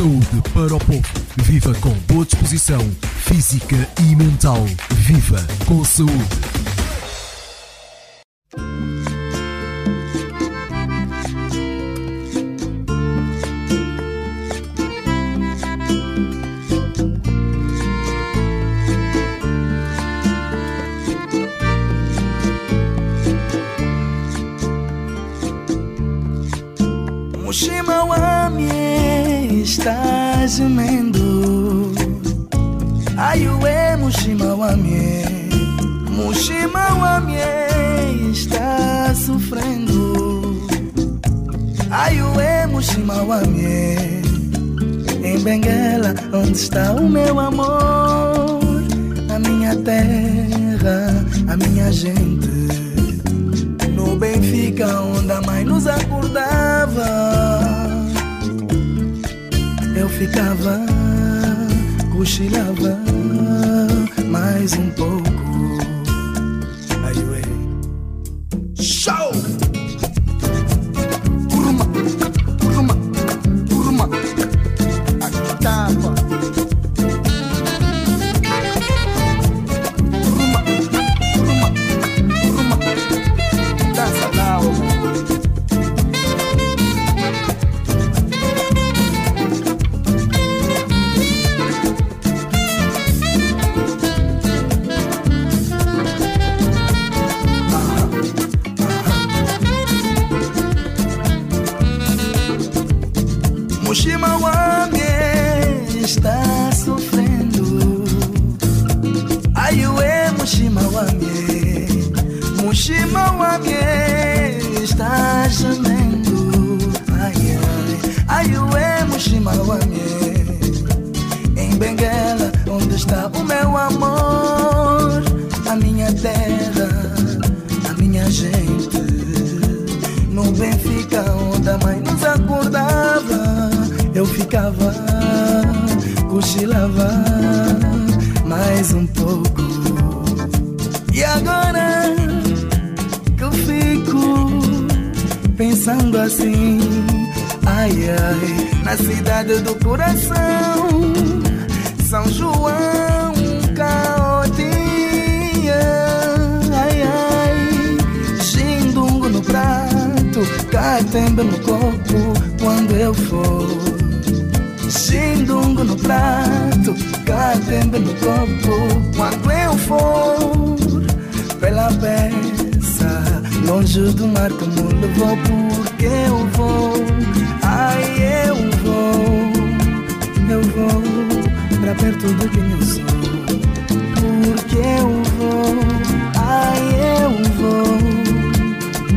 saúde para o povo. Viva com boa disposição física e mental. Viva com saúde. Em Benguela onde está o meu amor. A minha terra, a minha gente. No Benfica, onde a mãe nos acordava, eu ficava, cochilava mais um pouco. Pensando assim, ai ai, na cidade do coração, São João, Caotinha, ai ai, Xindungo no prato, catembe no corpo quando eu for. Xindungo no prato, catembe no corpo quando eu for. Pela peça, longe do mar que me levou, porque eu vou. Ai, eu vou, eu vou pra perto de quem eu sou. Porque eu vou, ai, eu vou,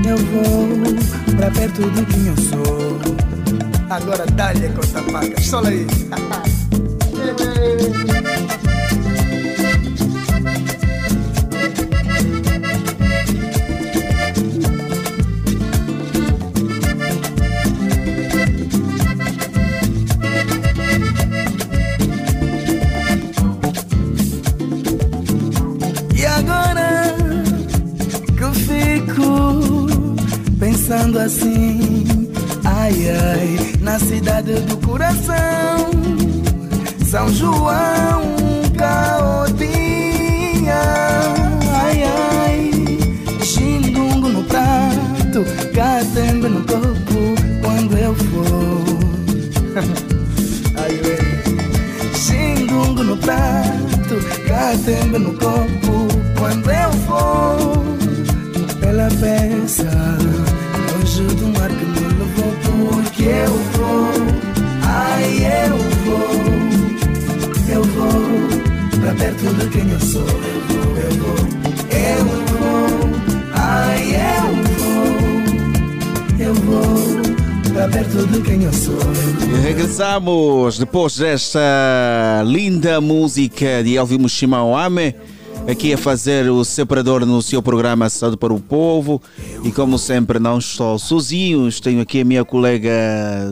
eu vou pra perto de quem eu sou. Agora dá-lhe Costa Paca, sola aí. regressamos depois desta linda música de Elvio Shimawame aqui a fazer o separador no seu programa Saúde para o Povo. E como sempre não estou sozinho, tenho aqui a minha colega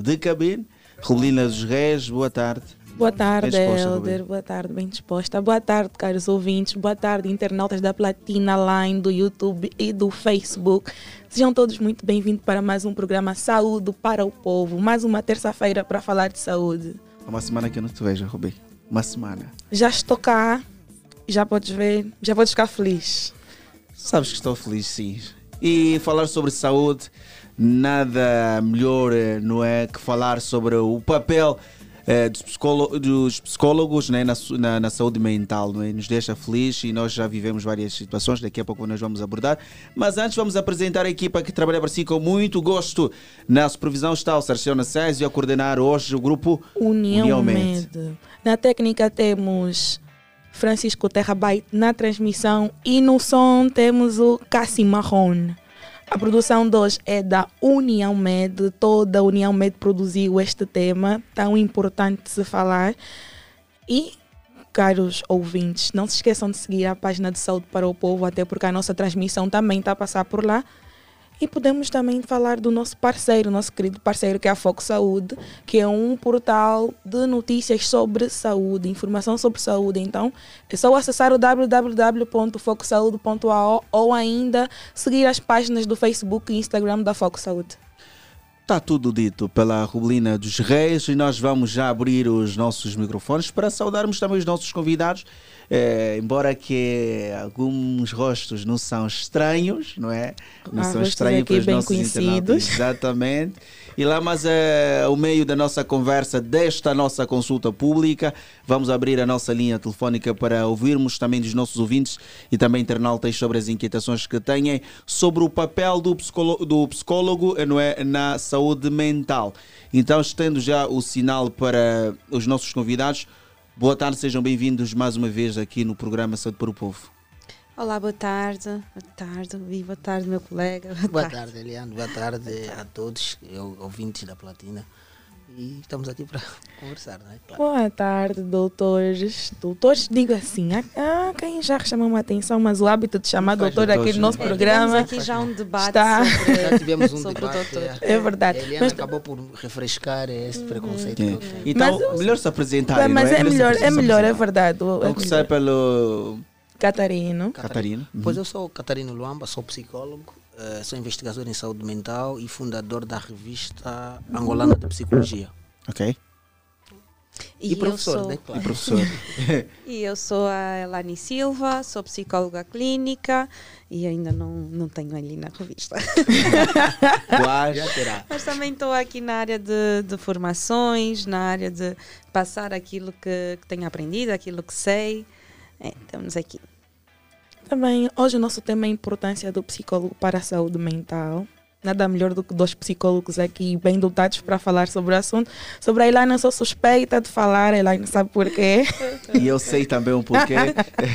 de cabine, Rubelina dos Reis, boa tarde. Boa tarde, Helder. Boa tarde, bem disposta. Boa tarde, caros ouvintes. Boa tarde, internautas da Platina Line, do YouTube e do Facebook. Sejam todos muito bem-vindos para mais um programa Saúde para o Povo. Mais uma terça-feira para falar de saúde. Há uma semana que eu não te vejo, Rubi. Uma semana. Já estou cá, já podes ver, já podes ficar feliz. Sabes que estou feliz, sim. E falar sobre saúde, nada melhor, eh, não é, que falar sobre o papel eh, dos, psicólogos, dos psicólogos né, na, na, na saúde mental. Não é? Nos deixa feliz e nós já vivemos várias situações, daqui a pouco nós vamos abordar. Mas antes vamos apresentar a equipa que trabalha para si com muito gosto. Na supervisão está o Sérgio Nassés e a coordenar hoje o grupo União, União Med. Med. Na técnica temos Francisco Terrabait na transmissão e no som temos o Cassi Marron. A produção de hoje é da União Med. Toda a União Med produziu este tema tão importante de se falar. E, caros ouvintes, não se esqueçam de seguir a página de Saúde para o Povo, até porque a nossa transmissão também está a passar por lá. E podemos também falar do nosso parceiro, nosso querido parceiro, que é a Foco Saúde, que é um portal de notícias sobre saúde, informação sobre saúde. Então, é só acessar o www.focosaude.ao ou ainda seguir as páginas do Facebook e Instagram da Foco Saúde. Está tudo dito pela Rubelina dos Reis e nós vamos já abrir os nossos microfones para saudarmos também os nossos convidados. Eh, embora que alguns rostos não são estranhos, não é? Não Há são estranhos para os bem nossos conhecidos. internautas. Exatamente. E lá, mas é o meio da nossa conversa, desta nossa consulta pública, vamos abrir a nossa linha telefónica para ouvirmos também dos nossos ouvintes e também internautas sobre as inquietações que têm sobre o papel do psicólogo, do psicólogo não é, na saúde mental. Então, estendo já o sinal para os nossos convidados, boa tarde, sejam bem-vindos mais uma vez aqui no programa Saúde para o Povo. Olá, boa tarde. Boa tarde, Vi, boa tarde, meu colega. Boa tarde, Eliane. Boa tarde a todos, ouvintes da Platina. E estamos aqui para conversar, não é? Claro. Boa tarde, doutores. Doutores, digo assim, ah, quem já chamou a atenção, mas o hábito de chamar faz doutor aqui no nosso. É, programa. tivemos aqui já um debate Está. sobre, Já tivemos um sobre debate. o doutor. É verdade. A Eliane Mas- acabou por refrescar esse preconceito. É. que eu tenho. Então, Mas- melhor se apresentar. mas é melhor, é melhor, é verdade. o- é começar pelo Catarino. Catarino. Pois eu sou Catarino Luamba, sou psicólogo, eh, sou investigador em saúde mental e fundador da revista Angolana de Psicologia. Ok. E, eu professor, sou, né? E Claro. professor. E eu sou a Elani Silva, sou psicóloga clínica e ainda não, não tenho ali na revista. Quais? Já terá. Mas também estou aqui na área de, de formações, na área de passar aquilo que, que tenho aprendido, aquilo que sei. É, estamos aqui. Hoje o nosso tema é a importância do psicólogo para a saúde mental. Nada melhor do que dois psicólogos aqui bem dotados para falar sobre o assunto. Sobre a Elaine, eu sou suspeita de falar, Elaine sabe porquê. E eu sei também um porquê.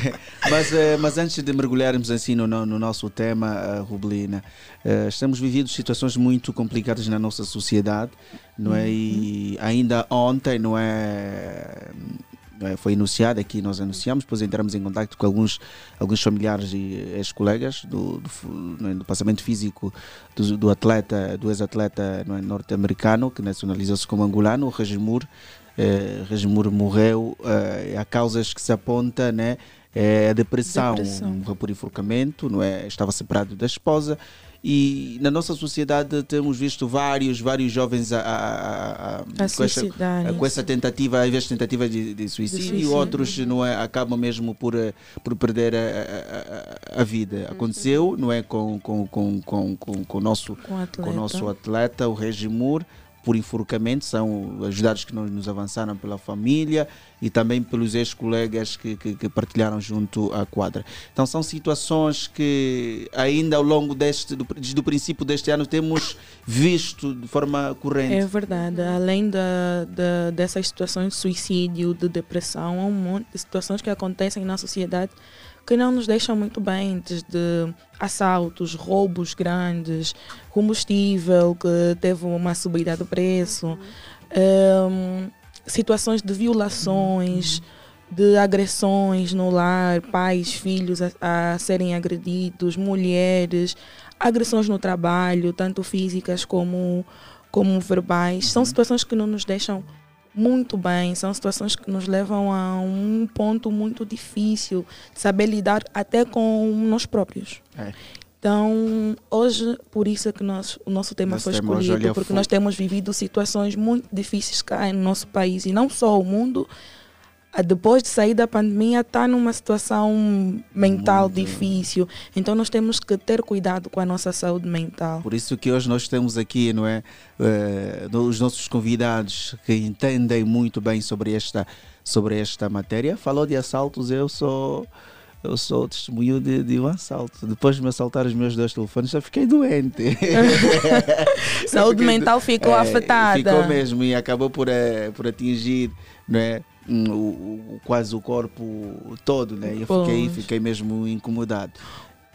mas, eh, mas antes de mergulharmos assim no, no- no nosso tema, eh, Rubelina, eh, estamos vivendo situações muito complicadas na nossa sociedade, não é? E ainda ontem, não é? É, Foi anunciado aqui, nós anunciamos, depois entramos em contato com alguns, alguns familiares e ex-colegas do, do, é, do passamento físico do, do atleta, do ex-atleta é, norte-americano, que nacionalizou-se como angolano, o Regimur. Eh, Regimur morreu eh, há causas que se aponta né, é a depressão, Depressão. morreu por enforcamento, não é? estava separado da esposa e na nossa sociedade temos visto vários, vários jovens a, a- a- com, essa, com essa tentativa, às vezes tentativa de, de suicídio, e suicídio. outros não é, acabam mesmo por, eh, por perder a, vida. Aconteceu, não é, com, com, com, com, com, com o nosso Com atleta. com o nosso atleta, o Regimur, por enforcamento, são os dados que nos avançaram pela família e também pelos ex-colegas que, que, que partilharam junto à quadra. Então são situações que ainda ao longo deste, do, desde o princípio deste ano temos visto de forma corrente. É verdade. Além da, da, dessas situações de suicídio, de depressão, há um monte de situações que acontecem na sociedade que não nos deixam muito bem, desde assaltos, roubos grandes, combustível que teve uma subida do preço, hum, situações de violações, de agressões no lar, pais, filhos a, a serem agredidos, mulheres, agressões no trabalho, tanto físicas como, como verbais. São situações que não nos deixam muito bem, são situações que nos levam a um ponto muito difícil de saber lidar até com nós próprios. É. Então, hoje, por isso é que nós, o nosso tema Nosso foi escolhido, porque nós temos vivido situações muito difíceis cá no nosso país e não só o mundo. Ah, Depois de sair da pandemia, está numa situação mental difícil. Então, nós temos que ter cuidado com a nossa saúde mental. Por isso que hoje nós temos aqui, não é, eh, os nossos convidados que entendem muito bem sobre esta, sobre esta matéria. Falou de assaltos, eu sou eu sou testemunho de, de um assalto. Depois de me assaltar os meus dois telefones, eu fiquei doente. Saúde mental ficou É, afetada. Ficou mesmo e acabou por, eh, por atingir não é, o, o- quase o corpo todo. Né? Eu fiquei, fiquei mesmo incomodado.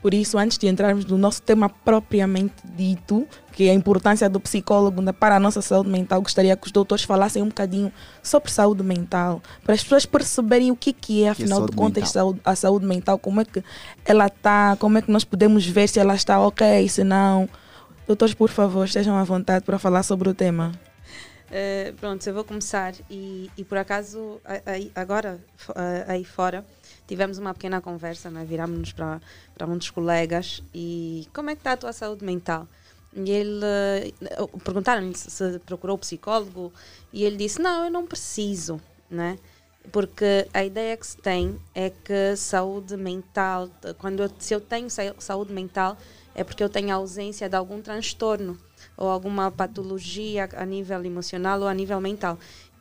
Por isso, antes de entrarmos no nosso tema propriamente dito, que é a importância do psicólogo para a nossa saúde mental, gostaria que os doutores falassem um bocadinho sobre saúde mental, para as pessoas perceberem o que, que é, afinal saúde de contas, mental? a saúde mental, como é que ela está, como é que nós podemos ver se ela está ok, se não. Doutores, por favor, estejam à vontade para falar sobre o tema. Eh, pronto, eu vou começar e, e por acaso aí- agora eh, aí fora tivemos uma pequena conversa, né? virámos-nos para, um dos colegas e como é que está a tua saúde mental? E ele eh, perguntaram-lhe se, procurou psicólogo e ele disse não, eu não preciso, né? Porque a ideia que se tem é que saúde mental, quando eu, se eu tenho sa- saúde mental, é porque eu tenho ausência de algum transtorno ou alguma patologia a nível emocional ou a nível mental.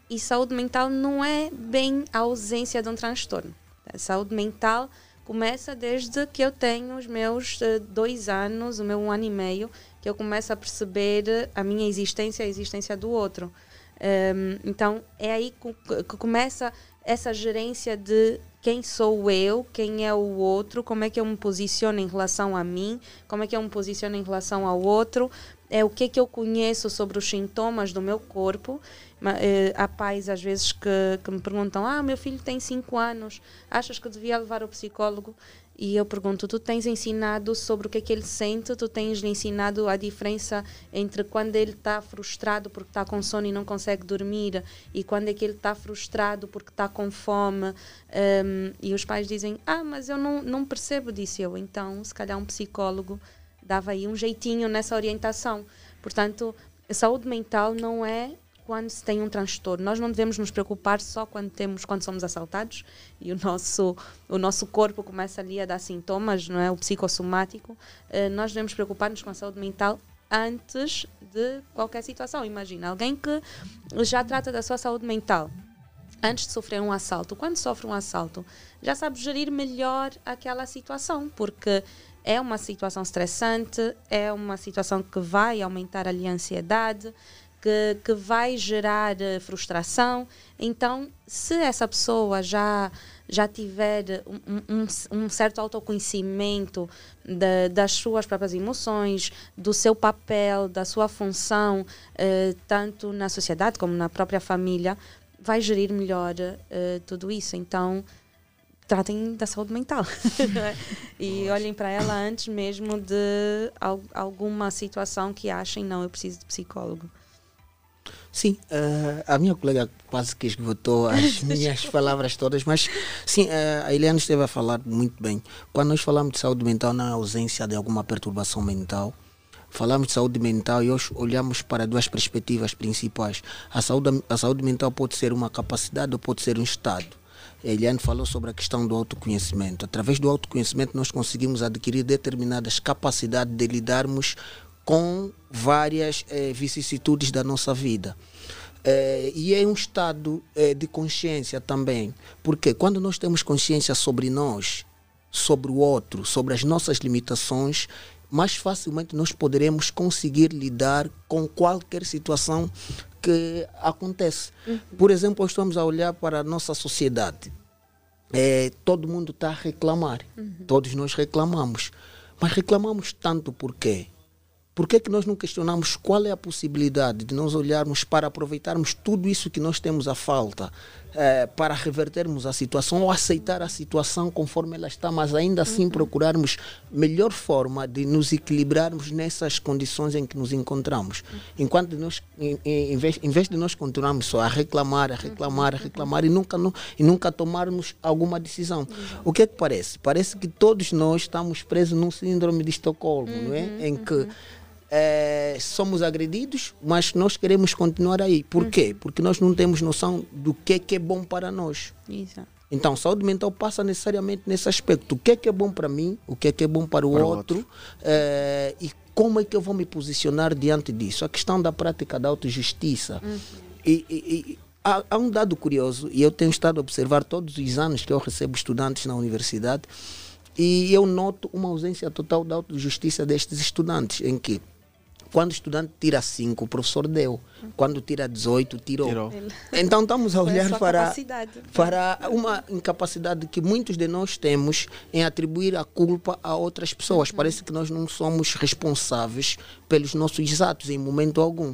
E saúde mental não é bem a ausência de um transtorno. A saúde mental começa desde que eu tenho os meus eh, dois anos, o meu um ano e meio, que eu começo a perceber a minha existência e a existência do outro. Ehm, então é aí que começa essa gerência de quem sou eu, quem é o outro, como é que eu me posiciono em relação a mim, como é que eu me posiciono em relação ao outro, é o que é que eu conheço sobre os sintomas do meu corpo. Eh, Há pais às vezes que, que me perguntam: Ah, meu filho tem 5 anos, achas que devia levar ao psicólogo? E eu pergunto: Tu tens ensinado sobre o que é que ele sente? Tu tens lhe ensinado a diferença entre quando ele está frustrado porque está com sono e não consegue dormir e quando é que ele está frustrado porque está com fome? Um, e os pais dizem: Ah, mas eu não, não percebo, disse eu. Então, se calhar um psicólogo dava aí um jeitinho nessa orientação. Portanto, saúde mental não é quando se tem um transtorno. Nós não devemos nos preocupar só quando temos, quando somos assaltados e o nosso o nosso corpo começa ali a dar sintomas, não é, o psicossomático. Eh, nós devemos preocupar-nos com a saúde mental antes de qualquer situação. Imagina alguém que já trata da sua saúde mental antes de sofrer um assalto, quando sofre um assalto, já sabe gerir melhor aquela situação, porque é uma situação estressante, é uma situação que vai aumentar ali a ansiedade, que, que vai gerar eh, frustração. Então, se essa pessoa já, já tiver um, um- um certo autoconhecimento da- das suas próprias emoções, do seu papel, da sua função, eh, tanto na sociedade como na própria família, vai gerir melhor eh, tudo isso. Então, tratem da saúde mental e olhem para ela antes mesmo de al- alguma situação que achem não eu preciso de psicólogo Sim, eh, a minha colega quase que esgotou as minhas palavras todas, mas sim, eh, a Eliane esteve a falar muito bem. Quando nós falamos de saúde mental, na ausência de alguma perturbação mental, falamos de saúde mental e hoje olhamos para duas perspectivas principais. A saúde, a saúde mental pode ser uma capacidade ou pode ser um estado. Eliane falou sobre a questão do autoconhecimento. Através do autoconhecimento, nós conseguimos adquirir determinadas capacidades de lidarmos com várias eh, vicissitudes da nossa vida. Eh, e é um estado eh, de consciência também, porque quando nós temos consciência sobre nós, sobre o outro, sobre as nossas limitações, mais facilmente nós poderemos conseguir lidar com qualquer situação que acontece. Por exemplo, estamos a olhar para a nossa sociedade. É, todo mundo está a reclamar. Todos nós reclamamos. Mas reclamamos tanto por quê? por que, que nós não questionamos qual é a possibilidade de nós olharmos para aproveitarmos tudo isso que nós temos a falta eh, para revertermos a situação ou aceitar a situação conforme ela está, mas ainda assim procurarmos melhor forma de nos equilibrarmos nessas condições em que nos encontramos. Enquanto nós, em, em, vez, em vez de nós continuarmos só a reclamar, a reclamar, a reclamar e nunca, e nunca tomarmos alguma decisão. O que é que parece? Parece que todos nós estamos presos num síndrome de Estocolmo, não é? Em que é, somos agredidos, mas nós queremos continuar aí. Por quê? Porque nós não temos noção do que é, que é bom para nós. Exato. Então, saúde mental passa necessariamente nesse aspecto. O que é que é bom para mim, o que é que é bom para o Para outro, outro. eh, e como é que eu vou me posicionar diante disso. A questão da prática da autojustiça. E, e- e há, há um dado curioso, e eu tenho estado a observar todos os anos que eu recebo estudantes na universidade, e eu noto uma ausência total da autojustiça destes estudantes, em que quando o estudante tira 5, o professor deu. Quando tira 18, tirou. Tirou. Então estamos a olhar para, para uma incapacidade que muitos de nós temos em atribuir a culpa a outras pessoas. Parece que nós não somos responsáveis pelos nossos atos em momento algum.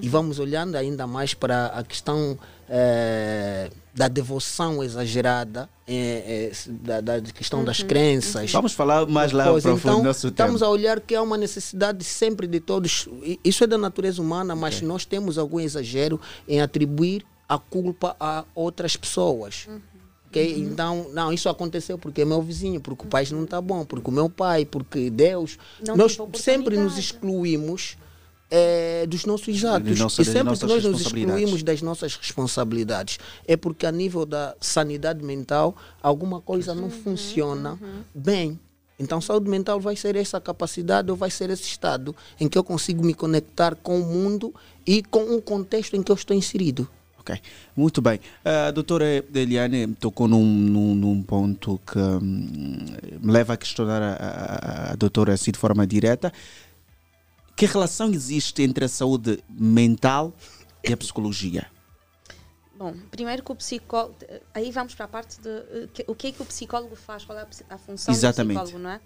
E vamos olhando ainda mais para a questão eh, da devoção exagerada, eh, eh, da, da questão das crenças. Vamos falar mais lá Pois, para o então, nosso estamos tema. a olhar que há uma necessidade sempre de todos. Isso é da natureza humana, mas nós temos algum exagero em atribuir a culpa a outras pessoas. ok? Então, não, isso aconteceu porque é meu vizinho, porque o país não está bom, porque o meu pai, porque Deus. Não nós sempre nos excluímos eh, dos nossos atos. nossa- e sempre que nós nos excluímos das nossas responsabilidades, é porque a nível da sanidade mental, alguma coisa não funciona bem. Então, saúde mental vai ser essa capacidade ou vai ser esse estado em que eu consigo me conectar com o mundo e com o contexto em que eu estou inserido. Ok, muito bem. A doutora Eliane tocou num, num, num ponto que hum, me leva a questionar a, a, a doutora assim de forma direta. Que relação existe entre a saúde mental e a psicologia? Bom, primeiro que o psicólogo. Aí vamos para a parte de eh, que- o que é que o psicólogo faz, qual é a, a função Exatamente. do psicólogo, não é?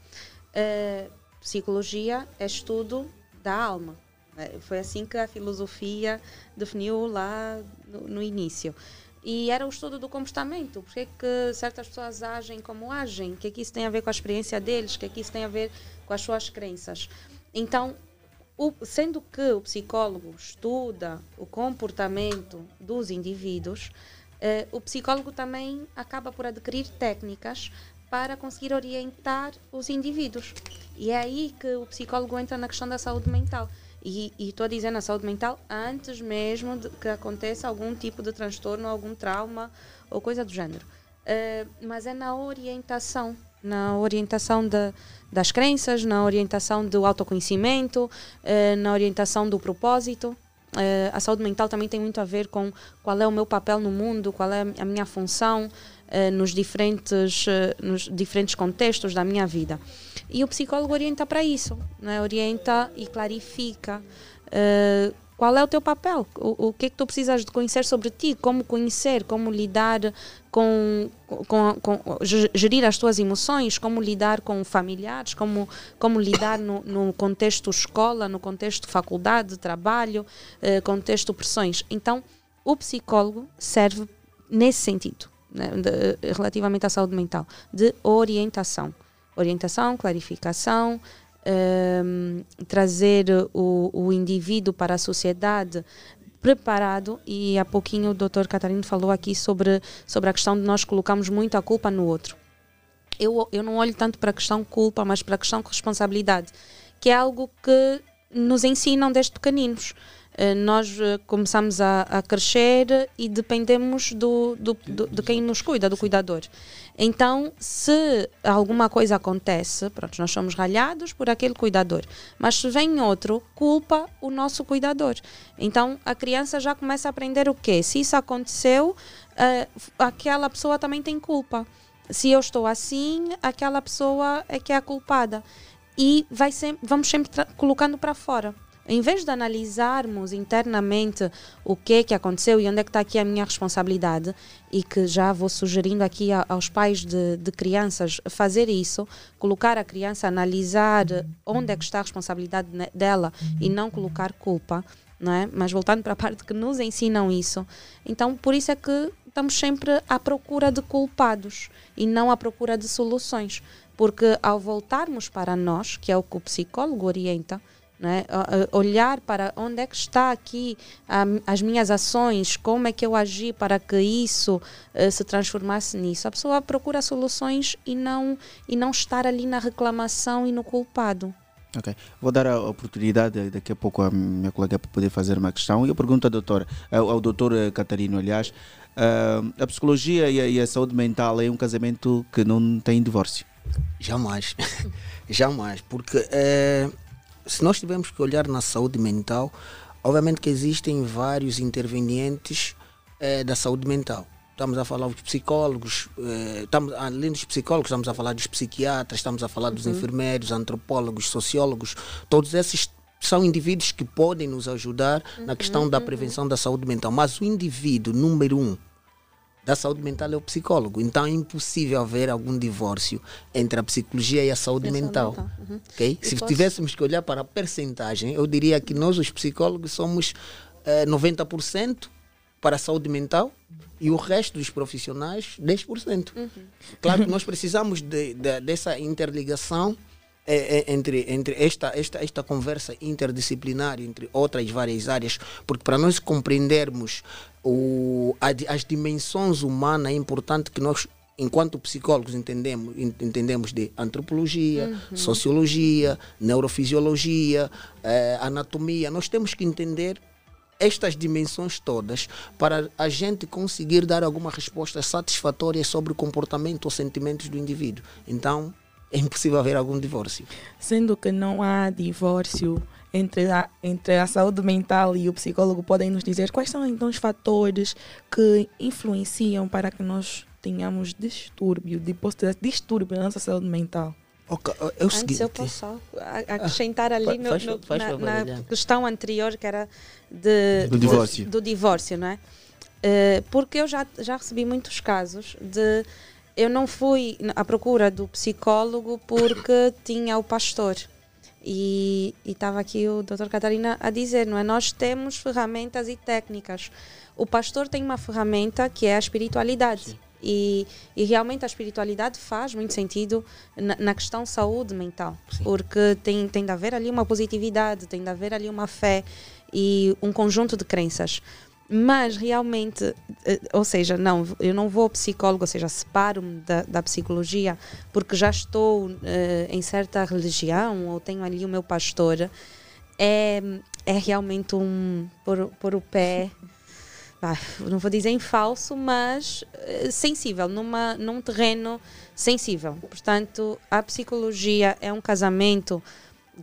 Eh, psicologia é estudo da alma. Eh, Foi assim que a filosofia definiu lá no, no início. E era o estudo do comportamento. Porque é que certas pessoas agem como agem? O que é que isso tem a ver com a experiência deles? O que é que isso tem a ver com as suas crenças? Então, o- sendo que o psicólogo estuda o comportamento dos indivíduos, eh, o psicólogo também acaba por adquirir técnicas para conseguir orientar os indivíduos. E é aí que o psicólogo entra na questão da saúde mental. E estou a dizer na saúde mental antes mesmo de que aconteça algum tipo de transtorno, algum trauma ou coisa do género. Eh, mas é na orientação, na orientação da- das crenças, na orientação do autoconhecimento, eh, na orientação do propósito. Eh, a saúde mental também tem muito a ver com qual é o meu papel no mundo, qual é a minha função eh, nos, diferentes, eh, nos diferentes contextos da minha vida. E o psicólogo orienta para isso, né? orienta e clarifica eh, qual é o teu papel, o, o que é que tu precisas de conhecer sobre ti, como conhecer, como lidar com, com, com ge- gerir as tuas emoções, como lidar com familiares, como, como lidar no, no contexto escola, no contexto faculdade, trabalho, eh, contexto pressões. Então, o psicólogo serve nesse sentido, né, de- relativamente à saúde mental, de orientação. Orientação, clarificação, ehm, trazer o, o indivíduo para a sociedade preparado e há pouquinho o Dr. Catarino falou aqui sobre, sobre a questão de nós colocarmos muito a culpa no outro. Eu, eu não olho tanto para a questão culpa, mas para a questão responsabilidade, que é algo que nos ensinam desde pequeninos. Eh, Nós eh, começamos a, a crescer e dependemos do, do, do- de quem nos cuida, do cuidador. Então, se alguma coisa acontece, pronto, nós somos ralhados por aquele cuidador. Mas se vem outro, culpa o nosso cuidador. Então, a criança já começa a aprender o quê? Se isso aconteceu, eh, aquela pessoa também tem culpa. Se eu estou assim, aquela pessoa é que é a culpada. E vai sem- vamos sempre colocando para fora. Em vez de analisarmos internamente o que é que aconteceu e onde é que está aqui a minha responsabilidade, e que já vou sugerindo aqui aos pais de, de, crianças fazer isso, colocar a criança analisar onde é que está a responsabilidade dela e não colocar culpa, não é? Mas voltando para a parte que nos ensinam isso, então por isso é que estamos sempre à procura de culpados e não à procura de soluções. Porque ao voltarmos para nós, que é o que o psicólogo orienta, né? olhar para onde é que está aqui as minhas ações, como é que eu agi para que isso uh, se transformasse nisso. A pessoa procura soluções e não, e não estar ali na reclamação e no culpado. Ok, vou dar a oportunidade daqui a pouco à minha colega para poder fazer uma questão. E eu pergunto ao doutor, ao, ao doutor Catarino, aliás, uh, a psicologia e a, e a, saúde mental é um casamento que não tem divórcio? Jamais, jamais, porque uh, se nós tivermos que olhar na saúde mental, obviamente que existem vários intervenientes uh, da saúde mental estamos a falar dos psicólogos, eh, estamos, além dos psicólogos, estamos a falar dos psiquiatras, estamos a falar dos uhum. enfermeiros, antropólogos, sociólogos, todos esses são indivíduos que podem nos ajudar uhum. na questão da uhum. prevenção da saúde mental. Mas o indivíduo número um da saúde mental é o psicólogo. Então é impossível haver algum divórcio entre a psicologia e a saúde mental. mental. Uhum. Okay? Se posso... tivéssemos que olhar para a percentagem, eu diria que nós, os psicólogos, somos eh, 90% para a saúde mental e o resto dos profissionais 10%. Uhum. Claro que nós precisamos de, de, dessa interligação é, é, entre, entre esta, esta, esta conversa interdisciplinar entre outras várias áreas, porque para nós compreendermos o, as dimensões humanas é importante que nós enquanto psicólogos entendemos, entendemos de antropologia, uhum. sociologia, neurofisiologia, eh, anatomia, nós temos que entender estas dimensões todas para a gente conseguir dar alguma resposta satisfatória sobre o comportamento ou sentimentos do indivíduo. Então, é impossível haver algum divórcio. Sendo que não há divórcio entre a, entre a saúde mental e o psicólogo, podem nos dizer quais são então os fatores que influenciam para que nós tenhamos distúrbio, de distúrbio na nossa saúde mental? Okay, é o seguinte. Antes eu posso acrescentar ali no, faz, no, faz, na, na questão anterior que era de, do, divórcio. do divórcio, não é? Uh, porque eu já, já recebi muitos casos de eu não fui à procura do psicólogo porque tinha o pastor. E estava aqui o Dr. Catarina a dizer, não é? Nós temos ferramentas e técnicas. O pastor tem uma ferramenta que é a espiritualidade. Sim. E, e, realmente a espiritualidade faz muito sentido na, na questão saúde mental, Sim. porque tem, tem de haver ali uma positividade, tem de haver ali uma fé e um conjunto de crenças. Mas realmente, eh, ou seja, não, eu não vou ao psicólogo, ou seja, separo-me da, da psicologia porque já estou uh, em certa religião ou tenho ali o meu pastor. É, é realmente um pôr, pôr o pé não vou dizer em falso, mas uh, sensível, numa, num terreno sensível. Portanto, a psicologia é um casamento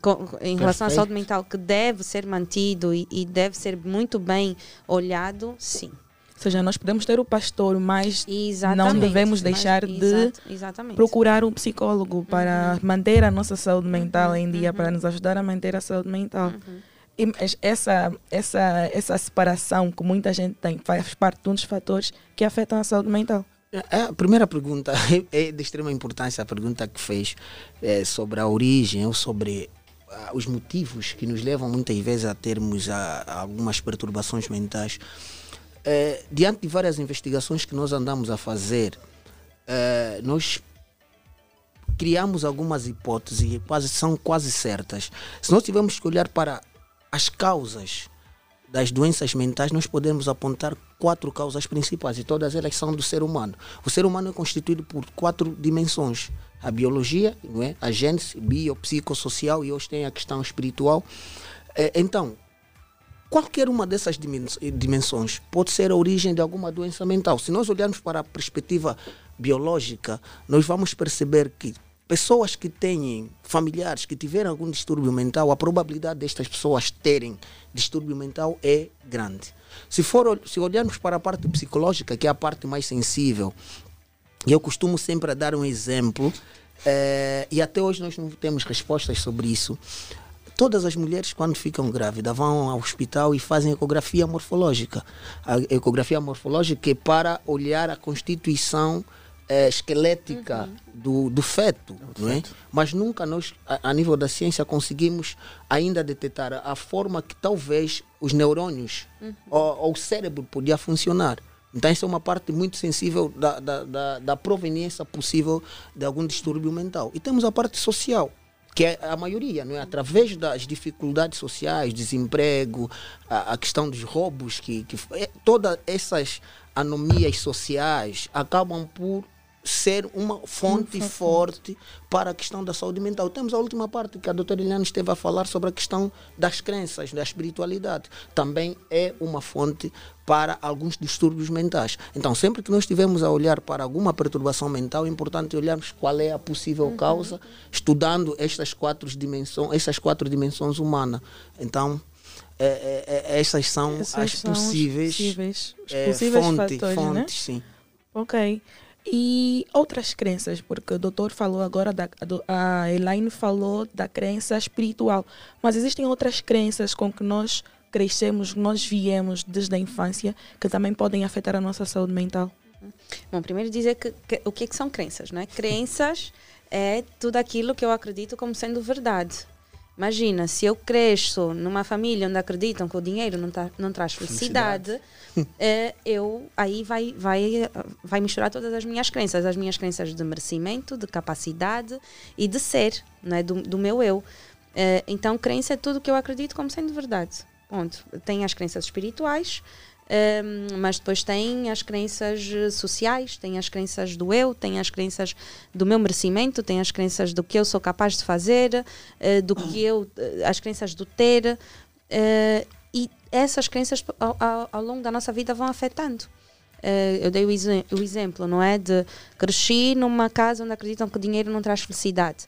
com, em relação à saúde mental que deve ser mantido e, e, deve ser muito bem olhado, sim. Ou seja, nós podemos ter o pastor, mas Exatamente, não devemos deixar mas, de procurar um psicólogo para uhum. manter a nossa saúde mental uhum, em dia, uhum. para nos ajudar a manter a saúde mental. Uhum essa, essa, essa separação que muita gente tem faz parte de um dos fatores que afetam a saúde mental. É, a primeira pergunta é de extrema importância, a pergunta que fez é sobre a origem ou sobre os motivos que nos levam muitas vezes a termos uh, algumas perturbações mentais. Uh, diante de várias investigações que nós andamos a fazer, uh, nós criamos algumas hipóteses e quase, são quase certas. Se nós tivermos que olhar para as causas das doenças mentais, nós podemos apontar quatro causas principais e todas elas são do ser humano. O ser humano é constituído por quatro dimensões: a biologia, não é? a gênese, biopsicossocial e hoje tem a questão espiritual. É, então, qualquer uma dessas dimensões pode ser a origem de alguma doença mental. Se nós olharmos para a perspectiva biológica, nós vamos perceber que pessoas que têm familiares que tiveram algum distúrbio mental, a probabilidade destas pessoas terem distúrbio mental é grande. Se, for, se olharmos para a parte psicológica, que é a parte mais sensível, e eu costumo sempre dar um exemplo, eh, e até hoje nós não temos respostas sobre isso. todas as mulheres, quando ficam grávidas, vão ao hospital e fazem ecografia morfológica. A ecografia morfológica é para olhar a constituição eh, esquelética do, do feto, não é? Mas nunca nós, a, a nível da ciência, conseguimos ainda detectar a forma que talvez os neurônios ou, ou o cérebro podia funcionar. Então, essa é uma parte muito sensível da, da, da, da proveniência possível de algum distúrbio mental. E temos a parte social, que é a maioria, não é? Através das dificuldades sociais, desemprego, a, a questão dos roubos, que, que é, todas essas anomias sociais acabam por ser uma fonte forte para a questão da saúde mental. Temos a última parte que a doutora Eliane esteve a falar sobre a questão das crenças, da espiritualidade. Também é uma fonte para alguns distúrbios mentais. Então, sempre que nós estivermos a olhar para alguma perturbação mental, é importante olharmos qual é a possível causa, estudando estas quatro dimensões, essas quatro dimensões humanas. Então, é, é, é, essas são Esses as são os possíveis, possíveis, os é, possíveis fonte- fatores, fontes, né? sim. Ok. E outras crenças, porque o doutor falou agora, da, a Elaine falou da crença espiritual, mas existem outras crenças com que nós crescemos, nós viemos desde a infância, que também podem afetar a nossa saúde mental. Bom, primeiro dizer que, que- o que, é que são crenças, não é? Crenças é tudo aquilo que eu acredito como sendo verdade. Imagina, se eu cresço numa família onde acreditam que o dinheiro não, tá, não traz felicidade, eh, eu aí vai, vai, vai misturar todas as minhas crenças, as minhas crenças de merecimento, de capacidade e de ser, não é? do, do meu eu. Eh, então, crença é tudo que eu acredito como sendo verdade. Ponto. Tem as crenças espirituais, um, mas depois tem as crenças eh, sociais, tem as crenças do eu, tem as crenças do meu merecimento, tem as crenças do que eu sou capaz de fazer, eh, do que eu, eh, as crenças do ter, eh, e essas crenças ao, ao- ao longo da nossa vida vão afetando. Eh, eu dei o, o exemplo, não é? De cresci numa casa onde acreditam que o dinheiro não traz felicidade.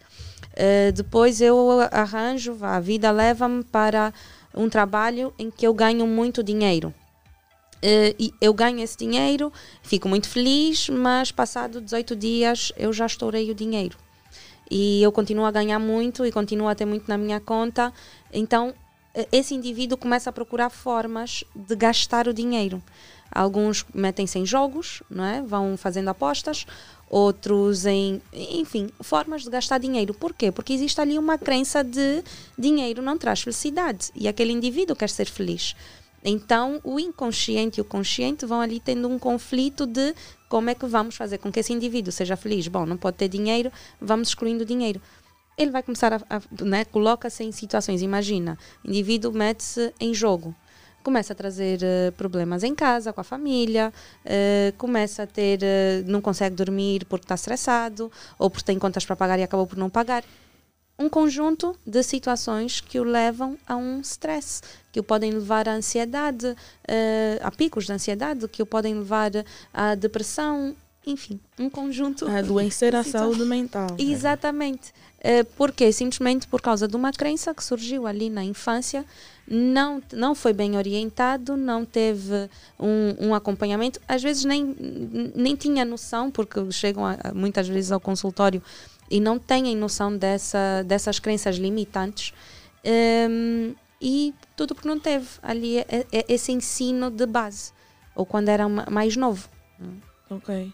Depois eu arranjo, a vida leva-me para um trabalho em que eu ganho muito dinheiro. E eu ganho esse dinheiro, fico muito feliz, mas passado 18 dias eu já estourei o dinheiro. E eu continuo a ganhar muito e continuo a ter muito na minha conta. Então, eh, esse indivíduo começa a procurar formas de gastar o dinheiro. Alguns metem-se em jogos, não é? vão fazendo apostas, outros em, enfim, formas de gastar dinheiro. Por quê? Porque existe ali uma crença de dinheiro não traz felicidade e aquele indivíduo quer ser feliz. Então, o inconsciente e o consciente vão ali tendo um conflito de como é que vamos fazer com que esse indivíduo seja feliz. Bom, não pode ter dinheiro, vamos excluindo o dinheiro. Ele vai começar a, a né, coloca-se em situações, imagina, indivíduo mete-se em jogo, começa a trazer eh, problemas em casa, com a família, eh, começa a ter, eh, não consegue dormir porque está estressado, ou porque tem contas para pagar e acabou por não pagar um conjunto de situações que o levam a um stress, que o podem levar à ansiedade, eh, a picos de ansiedade, que o podem levar à depressão, enfim, um conjunto. A adoecer a saúde mental. Exatamente. Eh, Porque simplesmente por causa de uma crença que surgiu ali na infância, não, não foi bem orientado, não teve um, um acompanhamento, às vezes nem, nem tinha noção, porque chegam a- muitas vezes ao consultório e não têm noção dessa, dessas crenças limitantes. Ehm, e tudo porque não teve ali e- e- esse ensino de base, ou quando era ma- mais novo. Ok.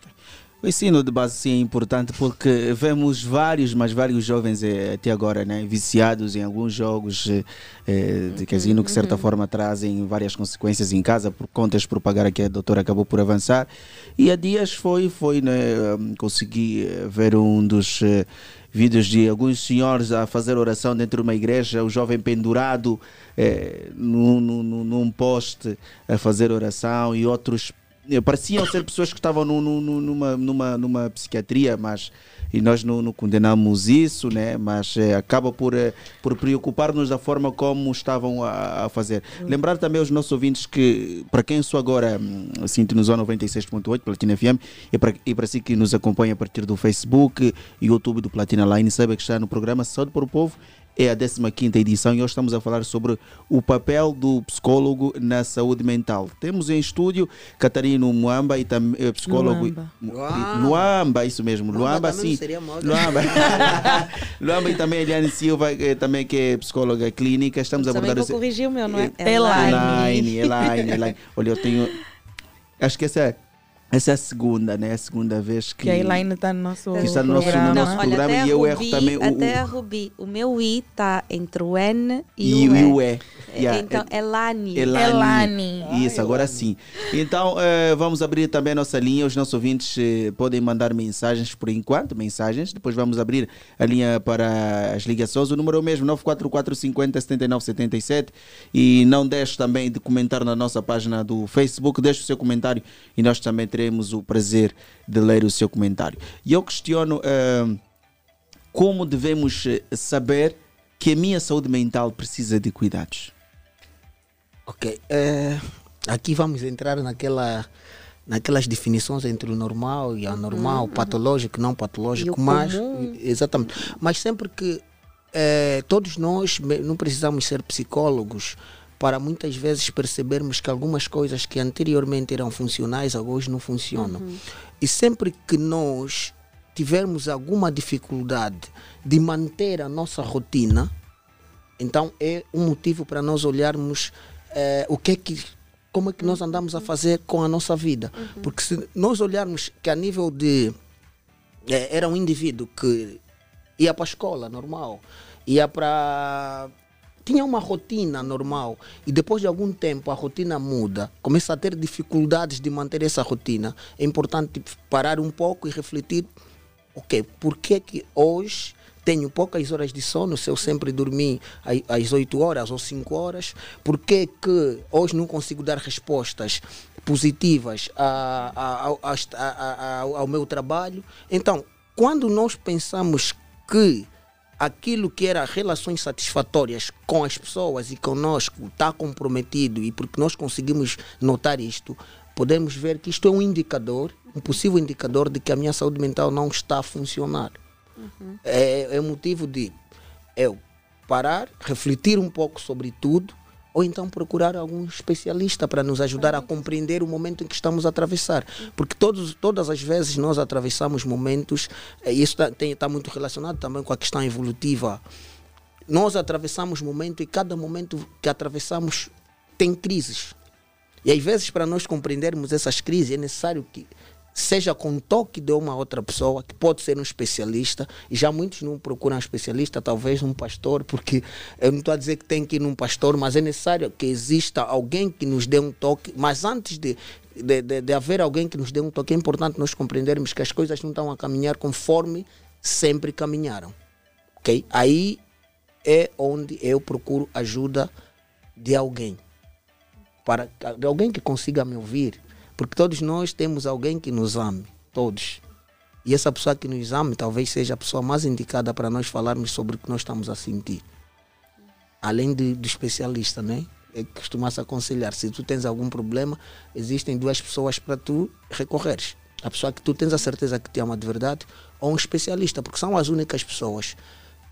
O ensino de base sim é importante porque vemos vários, mas vários jovens eh, até agora, né, viciados em alguns jogos eh, eh, de casino que de certa forma trazem várias consequências em casa por contas por pagar que a doutora acabou por avançar. E há dias foi, foi, né, hum, consegui eh, ver um dos eh, vídeos de alguns senhores a fazer oração dentro de uma igreja, o jovem pendurado eh, num, num, num- poste a fazer oração e outros pareciam ser pessoas que estavam nu- nu- numa, numa, numa psiquiatria, mas e nós não, não condenamos isso, né? mas eh, acaba por, eh, por preocupar-nos da forma como estavam a, a fazer. Lembrar também aos nossos ouvintes que, para quem sou agora hum, sintonizou 96.8 Platina FM e para, e para si que nos acompanha a partir do Facebook e YouTube do Platina Line, saiba que está no programa Saúde para o Povo é a 15 edição e hoje estamos a falar sobre o papel do psicólogo na saúde mental. Temos em estúdio Catarino Muamba e também psicólogo Luamba. Luamba. Isso mesmo, Luamba Luamba, sim. Luamba. Luamba e também Eliane Silva, que também que é psicóloga clínica. Estamos a abordar vou corrigir o meu, não é? Elaine. Elaine, Elaine, Elaine. Olha, eu tenho. Acho que essa é, essa é a segunda, né? A segunda vez que. Que a Elaine está no nosso Que está no nosso- programa. no nosso Olha, programa e eu Rubi, erro também o- Até o- a Rubi. O meu I está entre o N e, E, o e E. o E. Yeah, Então, Elani. Elane. Elane. Isso, agora sim. Então, eh, vamos abrir também a nossa linha. Os nossos ouvintes eh, podem mandar mensagens por enquanto, mensagens. Depois vamos abrir a linha para as ligações. O número é o mesmo, 944 50 79 77. E não deixe também de comentar na nossa página do Facebook. Deixe o seu comentário e nós também teremos o prazer de ler o seu comentário. E eu questiono eh, como devemos eh, saber que a minha saúde mental precisa de cuidados. Ok. eh, aqui vamos entrar naquela, naquelas definições entre o normal e anormal, patológico, não patológico, E mas. comum. Exatamente. Mas sempre que eh, todos nós não precisamos ser psicólogos para muitas vezes percebermos que algumas coisas que anteriormente eram funcionais hoje não funcionam. E sempre que nós tivermos alguma dificuldade de manter a nossa rotina, então é um motivo para nós olharmos eh, o que é que como é que nós andamos a fazer com a nossa vida. Porque se nós olharmos que a nível de eh, era um indivíduo que ia para a escola normal, ia para tinha uma rotina normal e depois de algum tempo a rotina muda, começa a ter dificuldades de manter essa rotina. É importante parar um pouco e refletir, ok, por que que hoje tenho poucas horas de sono, se eu sempre dormi às 8 horas ou 5 horas, por que que hoje não consigo dar respostas positivas a- a- a- ao meu trabalho? Então, quando nós pensamos que aquilo que era relações satisfatórias com as pessoas e conosco está comprometido e porque nós conseguimos notar isto, podemos ver que isto é um indicador, um possível indicador de que a minha saúde mental não está a funcionar. É, é motivo de eu parar, refletir um pouco sobre tudo ou então procurar algum especialista para nos ajudar a compreender o momento em que estamos a atravessar. Porque todos, todas as vezes nós atravessamos momentos, eh, e isso está muito relacionado também com a questão evolutiva. Nós atravessamos momentos e cada momento que atravessamos tem crises. E às vezes, para nós compreendermos essas crises, é necessário que seja com toque de uma outra pessoa, que pode ser um especialista, e já muitos não procuram especialista, talvez um pastor, porque eu não estou a dizer que tem que ir num pastor, mas é necessário que exista alguém que nos dê um toque, mas antes de, de, de, de haver alguém que nos dê um toque, é importante nós compreendermos que as coisas não estão a caminhar conforme sempre caminharam. ok? Aí é onde eu procuro ajuda de alguém para de alguém que consiga me ouvir, porque todos nós temos alguém que nos ame, todos. E essa pessoa que nos ame talvez seja a pessoa mais indicada para nós falarmos sobre o que nós estamos a sentir. Além de, do especialista, né? É que costuma-se aconselhar. Se tu tens algum problema, existem duas pessoas para tu recorreres. A pessoa que tu tens a certeza que te ama de verdade ou um especialista, porque são as únicas pessoas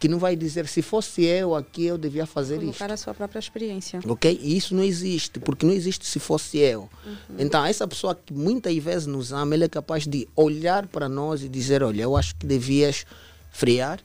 que não vai dizer se fosse eu aqui eu devia fazer isto. Colocar a sua própria experiência. Ok? E isso não existe, porque não existe se fosse eu. Então, essa pessoa que muitas vezes nos ama, ele é capaz de olhar para nós e dizer: Olha, eu acho que devias frear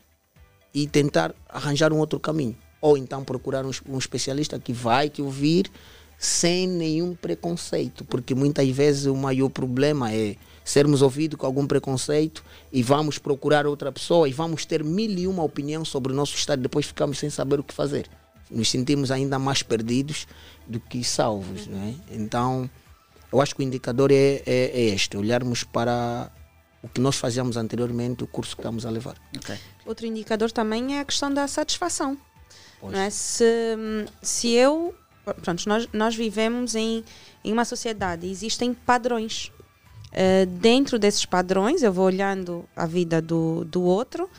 e tentar arranjar um outro caminho. Ou então procurar um, um especialista que vai te ouvir sem nenhum preconceito, porque muitas vezes o maior problema é sermos ouvidos com algum preconceito e vamos procurar outra pessoa e vamos ter mil e uma opinião sobre o nosso estado, depois ficamos sem saber o que fazer. Nos sentimos ainda mais perdidos do que salvos. Não é? Então, eu acho que o indicador é, é, é este: olharmos para o que nós fazíamos anteriormente, o curso que estamos a levar. Outro indicador também é a questão da satisfação. É? se, se eu. Pronto, nós, nós vivemos em, em uma sociedade, existem padrões. Uh, dentro desses padrões, eu vou olhando a vida do, do outro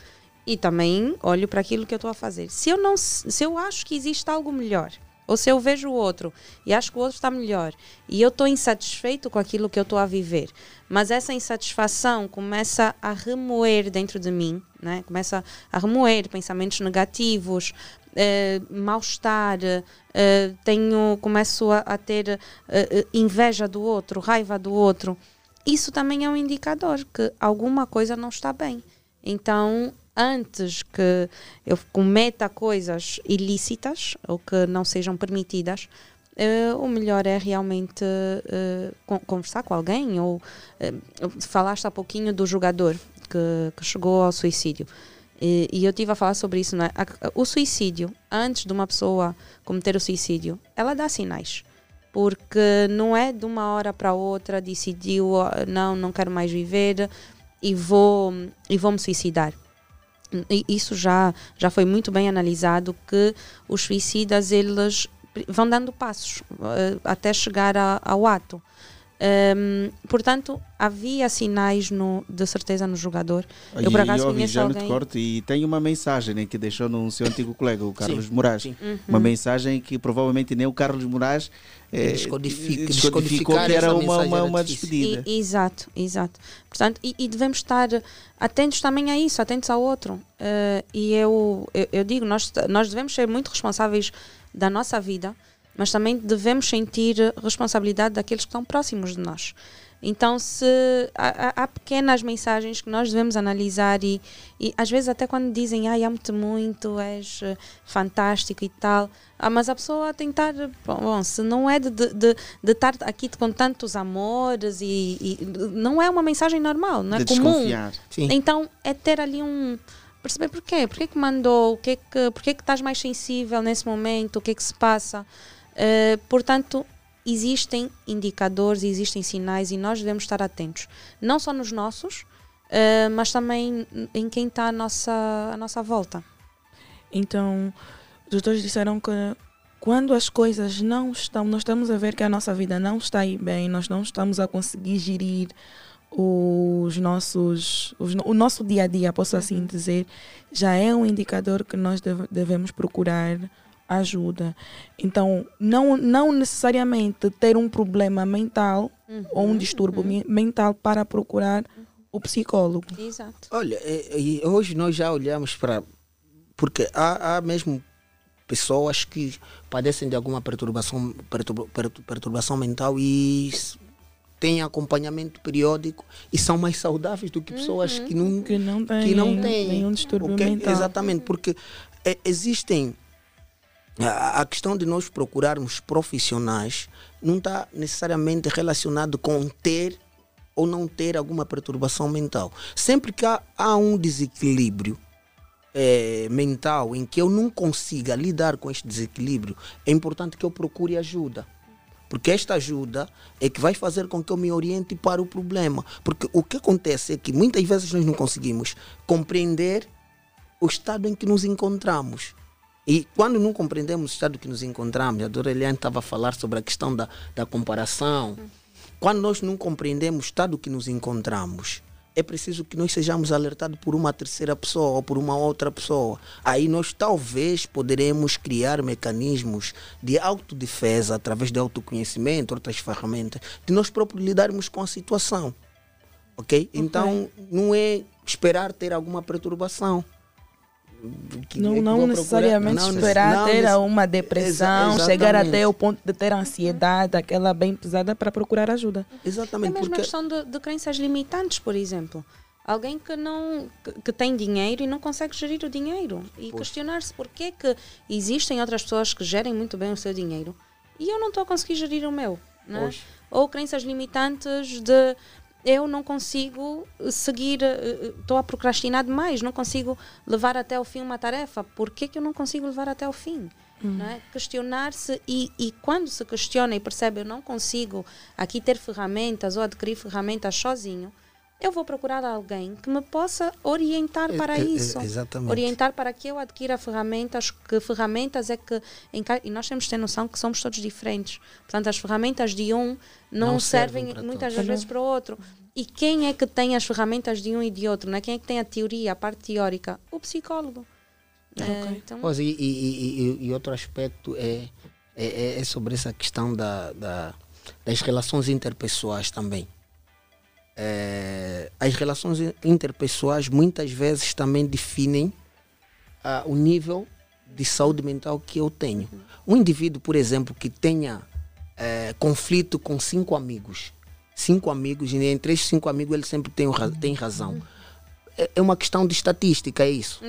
e também olho para aquilo que eu estou a fazer. Se eu, não, se eu acho que existe algo melhor Ou se eu vejo o outro e acho que o outro está melhor e eu estou insatisfeito com aquilo que eu estou a viver, mas essa insatisfação começa a remoer dentro de mim, né? começa a remoer pensamentos negativos, eh, mal-estar, eh, tenho, começo a, a ter eh, inveja do outro, raiva do outro. Isso também é um indicador que alguma coisa não está bem. Então, antes que eu cometa coisas ilícitas ou que não sejam permitidas, uh, o melhor é realmente uh, conversar com alguém ou uh, falaste há pouquinho do jogador que, que chegou ao suicídio. E, e, eu tive a falar sobre isso, né? O suicídio, antes de uma pessoa cometer o suicídio, ela dá sinais. Porque não é de uma hora para outra decidiu, não, não quero mais viver e vou, e vou me suicidar isso já, já foi muito bem analisado que os suicidas eles vão dando passos uh, até chegar a, ao ato. Um, portanto, havia sinais no, de certeza no jogador. Eu, por acaso, conheço alguém... Corte, e tem uma mensagem né, que deixou no seu antigo colega, o Carlos sim, Moraes. Sim. Uhum. Uma mensagem que provavelmente nem o Carlos Moraes eh, descodifica, descodificou que era uma, uma, uma despedida. E, exato, exato. Portanto, e, e, devemos estar atentos também a isso, atentos ao outro. Uh, e eu, eu, eu digo, nós, nós devemos ser muito responsáveis da nossa vida mas também devemos sentir responsabilidade daqueles que estão próximos de nós. Então, se há, há, pequenas mensagens que nós devemos analisar e, e às vezes até quando dizem, ai, amo-te muito, és uh, fantástico e tal, ah, mas a pessoa tentar, bom, se não é de, de, de, estar aqui com tantos amores e, e, não é uma mensagem normal, não é de comum. Sim. Então, é ter ali um perceber porquê, porquê que mandou, o que que, porquê que estás mais sensível nesse momento, o que é que se passa. Uh, portanto, existem indicadores, existem sinais e nós devemos estar atentos. Não só nos nossos, uh, mas também em quem está à nossa, à nossa volta. Então, os doutores disseram que quando as coisas não estão, nós estamos a ver que a nossa vida não está aí bem, nós não estamos a conseguir gerir os nossos, os, o nosso dia a dia, posso assim uhum. dizer, já é um indicador que nós deve, devemos procurar ajuda. Então, não, não necessariamente ter um problema mental uhum, ou um distúrbio uhum. mental para procurar o psicólogo. Exato. Olha, hoje nós já olhamos para. Porque há, há mesmo pessoas que padecem de alguma perturbação, perturbação mental e têm acompanhamento periódico e são mais saudáveis do que pessoas uhum. que não, que não têm, que não têm nenhum distúrbio okay? mental. Exatamente, porque é, existem a questão de nós procurarmos profissionais não está necessariamente relacionado com ter ou não ter alguma perturbação mental. Sempre que há, há um desequilíbrio é, mental em que eu não consiga lidar com este desequilíbrio, é importante que eu procure ajuda. Porque esta ajuda é que vai fazer com que eu me oriente para o problema. Porque o que acontece é que muitas vezes nós não conseguimos compreender o estado em que nos encontramos. E quando não compreendemos o estado que nos encontramos, a Dora Eliane estava a falar sobre a questão da, da comparação. Quando nós não compreendemos o estado que nos encontramos, é preciso que nós sejamos alertados por uma terceira pessoa ou por uma outra pessoa. Aí nós talvez poderemos criar mecanismos de autodefesa através de autoconhecimento, outras ferramentas, de nós próprios lidarmos com a situação. Ok? okay. Então não é esperar ter alguma perturbação que não, é que não necessariamente não, esperar não, ter não, uma depressão, exa chegar até o ponto de ter ansiedade, aquela bem pesada para procurar ajuda. Exatamente. É mesmo porque... a questão de, de crenças limitantes, por exemplo. Alguém que não que, que, tem dinheiro e não consegue gerir o dinheiro e questionar-se porquê que existem outras pessoas que gerem muito bem o seu dinheiro e eu não estou a conseguir gerir o meu. Né? Ou crenças limitantes de eu não consigo seguir, estou eh, eh, a procrastinar demais, não consigo levar até o fim uma tarefa. Por que, que eu não consigo levar até o fim? Uhum. É? Questionar-se e, e quando se questiona e percebe eu não consigo aqui ter ferramentas ou adquirir ferramentas sozinho, eu vou procurar alguém que me possa orientar para isso. exatamente. Orientar para que eu adquira ferramentas, que ferramentas é que. E nós temos que ter noção que somos todos diferentes. Portanto, as ferramentas de um não, não servem, servem muitas todos. vezes para o outro. E quem é que tem as ferramentas de um e de outro? Né? Quem é que tem a teoria, a parte teórica? O psicólogo. Okay. É, então... Pois, e, e, e, e, outro aspecto é é, é, é sobre essa questão da, da, das relações interpessoais também. É, as relações interpessoais muitas vezes também definem ah, o nível de saúde mental que eu tenho. Um indivíduo, por exemplo, que tenha é, conflito com cinco amigos, cinco amigos, e entre esses cinco amigos ele sempre tem, tem razão. É, é uma questão de estatística, é isso.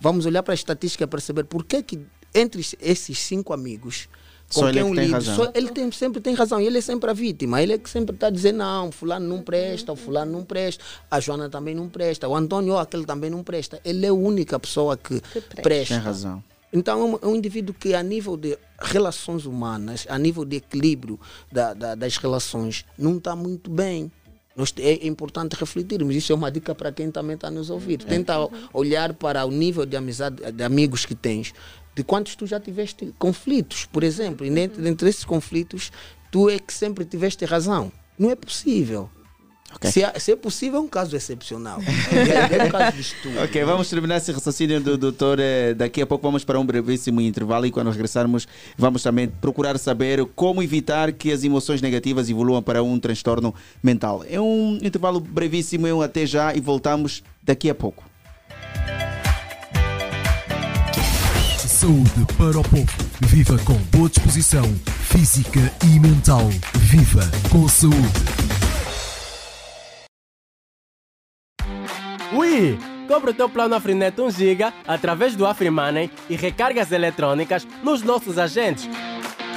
Vamos olhar para a estatística e perceber por que, que entre esses cinco amigos com Só ele quem é que lido, razão. só ele tem, sempre tem razão. Ele é sempre a vítima. Ele é que sempre está dizendo, não, fulano não presta, o fulano não presta, a Joana também não presta, o Antônio, aquele também não presta. Ele é a única pessoa que, presta. presta. Tem razão. Então, é um, é um indivíduo que, a nível de relações humanas, a nível de equilíbrio da- da- das relações, não está muito bem. Nós, te- é importante refletirmos. Isso é uma dica para quem também está nos ouvir. Tenta olhar para o nível de amizade, de amigos que tens. De quantos tu já tiveste conflitos, por exemplo. E dentro, dentre esses conflitos, tu é que sempre tiveste razão. Não é possível. Ok. Se, é- se é possível, é um caso excepcional. é, é um caso de estudo. Ok, vamos terminar esse raciocínio do doutor. eh, Daqui a pouco vamos para um brevíssimo intervalo e quando regressarmos vamos também procurar saber como evitar que as emoções negativas evoluam para um transtorno mental. É um intervalo brevíssimo, é um até já e voltamos daqui a pouco. Saúde para o povo. Viva com boa disposição física e mental. Viva com saúde. Ui! Compra o teu plano Afrinet 1 GB através do AfriMoney e recargas eletrônicas nos nossos agentes.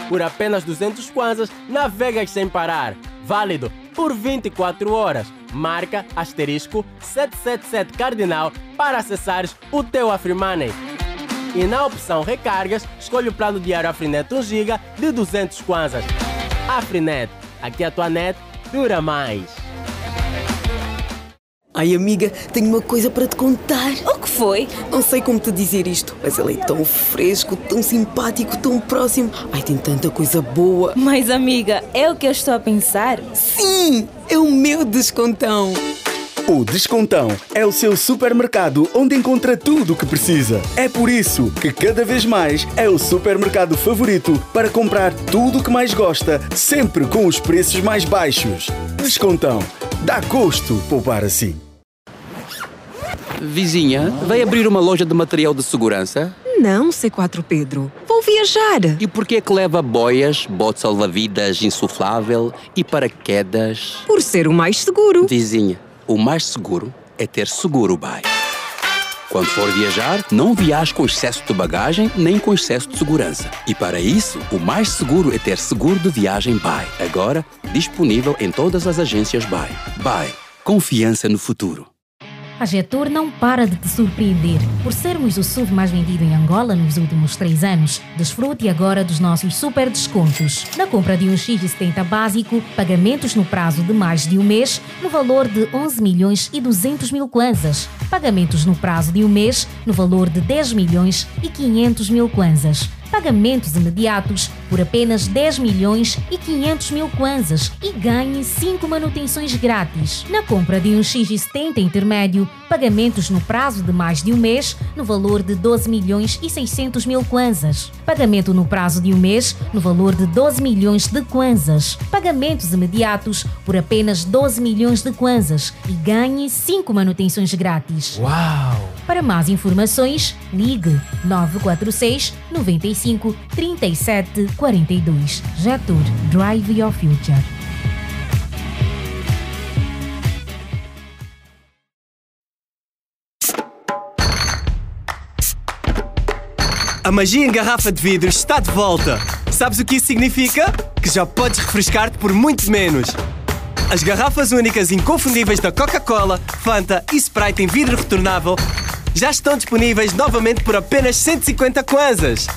Por apenas 200 kwanzas, navegas sem parar. Válido por 24 horas. Marca asterisco 777 cardinal para acessares o teu AfriMoney. E na opção recargas, escolhe o plano diário Afrinet 1 GB de 200 kwanzas. Afrinet, aqui a tua net dura mais. Ai, amiga, tenho uma coisa para te contar. O que foi? Não sei como te dizer isto, mas ele é tão fresco, tão simpático, tão próximo. Ai, tem tanta coisa boa. Mas, amiga, é o que eu estou a pensar? Sim, é o meu descontão. O Descontão é o seu supermercado onde encontra tudo o que precisa. É por isso que cada vez mais é o supermercado favorito para comprar tudo o que mais gosta, sempre com os preços mais baixos. Descontão. Dá gosto poupar assim. Vizinha, vai abrir uma loja de material de segurança? Não, C4 Pedro. Vou viajar. E por que é que leva boias, bote salva-vidas insuflável e paraquedas? Por ser o mais seguro. Vizinha, o mais seguro é ter seguro BAE. Quando for viajar, não viaje com excesso de bagagem nem com excesso de segurança. E para isso, o mais seguro é ter seguro de viagem BAE. Agora, disponível em todas as agências BAE. BAE. Confiança no futuro. A Getur não para de te surpreender. Por sermos o SUV mais vendido em Angola nos últimos três anos, desfrute agora dos nossos super descontos. Na compra de um X70 básico, pagamentos no prazo de mais de um mês, no valor de 11 milhões e 200 mil kwanzas. Pagamentos no prazo de um mês, no valor de 10 milhões e 500 mil kwanzas. Pagamentos imediatos por apenas 10 milhões e 500 mil kwanzas e ganhe 5 manutenções grátis. Na compra de um X70 intermédio, pagamentos no prazo de mais de um mês, no valor de 12 milhões e 600 mil kwanzas. Pagamento no prazo de um mês, no valor de 12 milhões de kwanzas. Pagamentos imediatos por apenas 12 milhões de kwanzas e ganhe 5 manutenções grátis. Uau! Para mais informações, ligue 946 95 37 42. Jetur Drive Your Future. A magia em garrafa de vidro está de volta. Sabes o que isso significa? Que já podes refrescar-te por muito menos. As garrafas únicas inconfundíveis da Coca-Cola, Fanta e Sprite em vidro retornável já estão disponíveis novamente por apenas 150 kwanzas.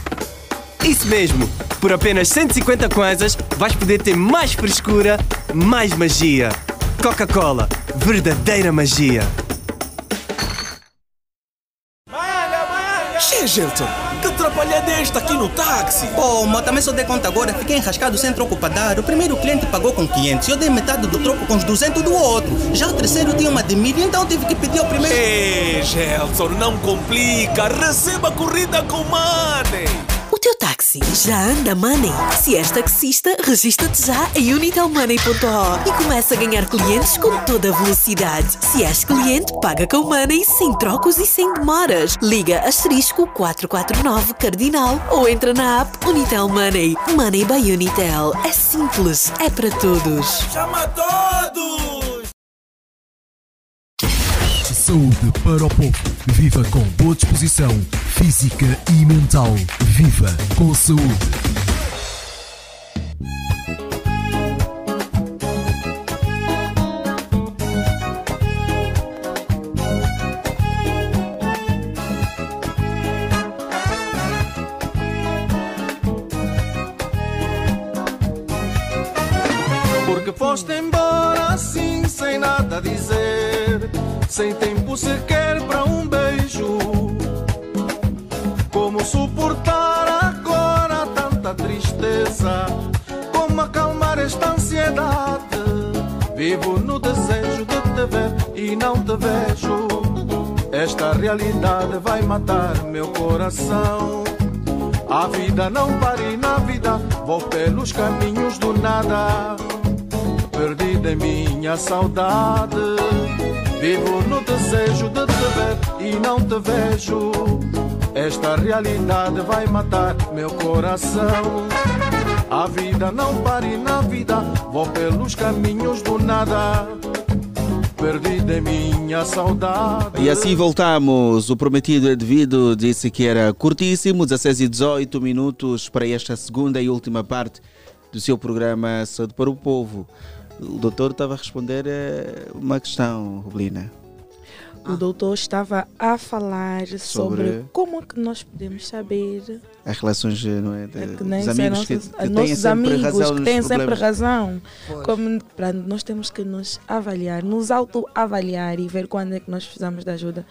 Isso mesmo, por apenas 150 kwanzas vais poder ter mais frescura, mais magia. Coca-Cola, verdadeira magia. Che, Gelson, que atrapalhada é esta aqui no táxi? Pô, mas também só dei conta agora, fiquei enrascado sem troco para dar. O primeiro cliente pagou com 500 eu dei metade do troco com os 200 do outro. Já o terceiro tinha uma de mil, então tive que pedir ao primeiro. Ei, Gelson, não complica, receba a corrida com money. Táxi. Já anda Money? Se és taxista, registra-te já em unitelmoney.ho e começa a ganhar clientes com toda a velocidade. Se és cliente, paga com Money sem trocos e sem demoras. Liga asterisco 449 Cardinal ou entra na app Unitel Money. Money by Unitel. É simples, é para todos. Chama todos! Saúde para o povo. Viva com boa disposição física e mental. Viva com saúde. Porque foste embora assim, sem nada dizer, sem tempo sequer para um beijo. Como suportar agora tanta tristeza? Como acalmar esta ansiedade? Vivo no desejo de te ver e não te vejo. Esta realidade vai matar meu coração. A vida não para e na vida vou pelos caminhos do nada. Perdida em minha saudade. Vivo no desejo de te ver e não te vejo. Esta realidade vai matar meu coração. A vida não para e na vida vou pelos caminhos do nada. Perdida minha saudade. E assim voltamos. O prometido é devido disse que era curtíssimo, 16 e 18 minutos para esta segunda e última parte do seu programa Saúde para o Povo. O doutor estava a responder a uma questão, Rubelina. O doutor estava a falar sobre, Sobre- como é que nós podemos saber As relações não é, de, É que nem dos é amigos que, nossos, que têm nossos sempre amigos razão que têm sempre razão. Pois. Como, pra, nós temos que nos avaliar, nos autoavaliar e ver quando é que nós precisamos de ajuda.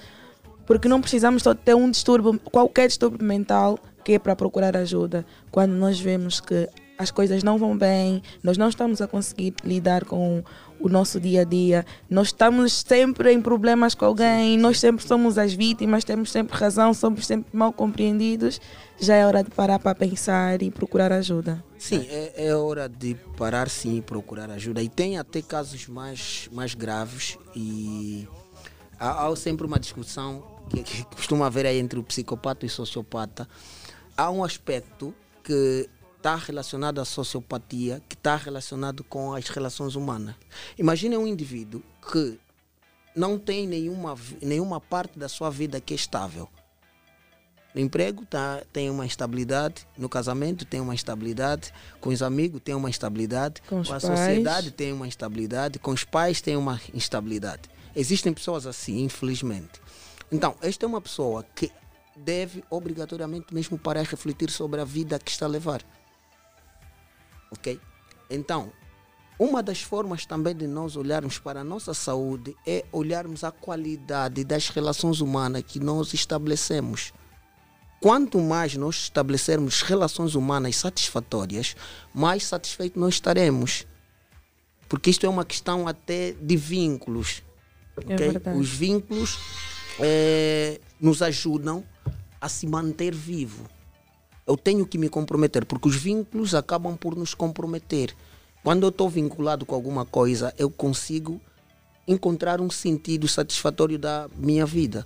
Porque não precisamos só ter um distúrbio, qualquer distúrbio mental que é para procurar ajuda. Quando nós vemos que as coisas não vão bem, nós não estamos a conseguir lidar com o nosso dia a dia, nós estamos sempre em problemas com alguém, nós sempre somos as vítimas, temos sempre razão, somos sempre mal compreendidos, já é hora de parar para pensar e procurar ajuda. Sim, é, é hora de parar sim e procurar ajuda. E tem até casos mais, mais graves e há, há sempre uma discussão que, que costuma haver aí entre o psicopata e o sociopata. Há um aspecto que está relacionado à sociopatia, que está relacionado com as relações humanas. Imagine um indivíduo que não tem nenhuma, nenhuma parte da sua vida que é estável. No emprego tá, tem uma estabilidade, no casamento tem uma estabilidade, com os amigos tem uma estabilidade, Com os a pais. sociedade tem uma estabilidade, com os pais tem uma instabilidade. Existem pessoas assim, infelizmente. Então, esta é uma pessoa que deve obrigatoriamente mesmo parar a refletir sobre a vida que está a levar. Ok? Então, uma das formas também de nós olharmos para a nossa saúde é olharmos a qualidade das relações humanas que nós estabelecemos. Quanto mais nós estabelecermos relações humanas satisfatórias, mais satisfeitos nós estaremos. Porque isto é uma questão até de vínculos. É ok? verdade. Os vínculos eh, nos ajudam a se manter vivo. Eu tenho que me comprometer, porque os vínculos acabam por nos comprometer. Quando eu estou vinculado com alguma coisa, eu consigo encontrar um sentido satisfatório da minha vida.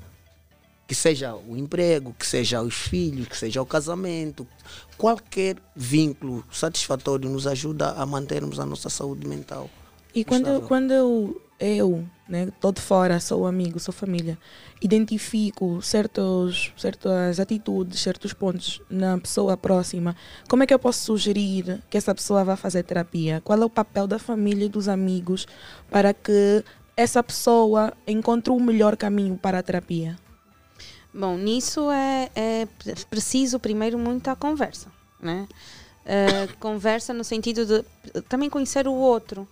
Que seja o emprego, que seja os filhos, que seja o casamento. Qualquer vínculo satisfatório nos ajuda a mantermos a nossa saúde mental. E quando, eu, estável. quando eu, eu né, tô de fora, sou amigo, sou família, identifico certos, certas atitudes, certos pontos na pessoa próxima, como é que eu posso sugerir que essa pessoa vá fazer terapia? Qual é o papel da família e dos amigos para que essa pessoa encontre o melhor caminho para a terapia? Bom, nisso é, é pre- preciso primeiro muita conversa, né? Eh, conversa no sentido de também conhecer o outro.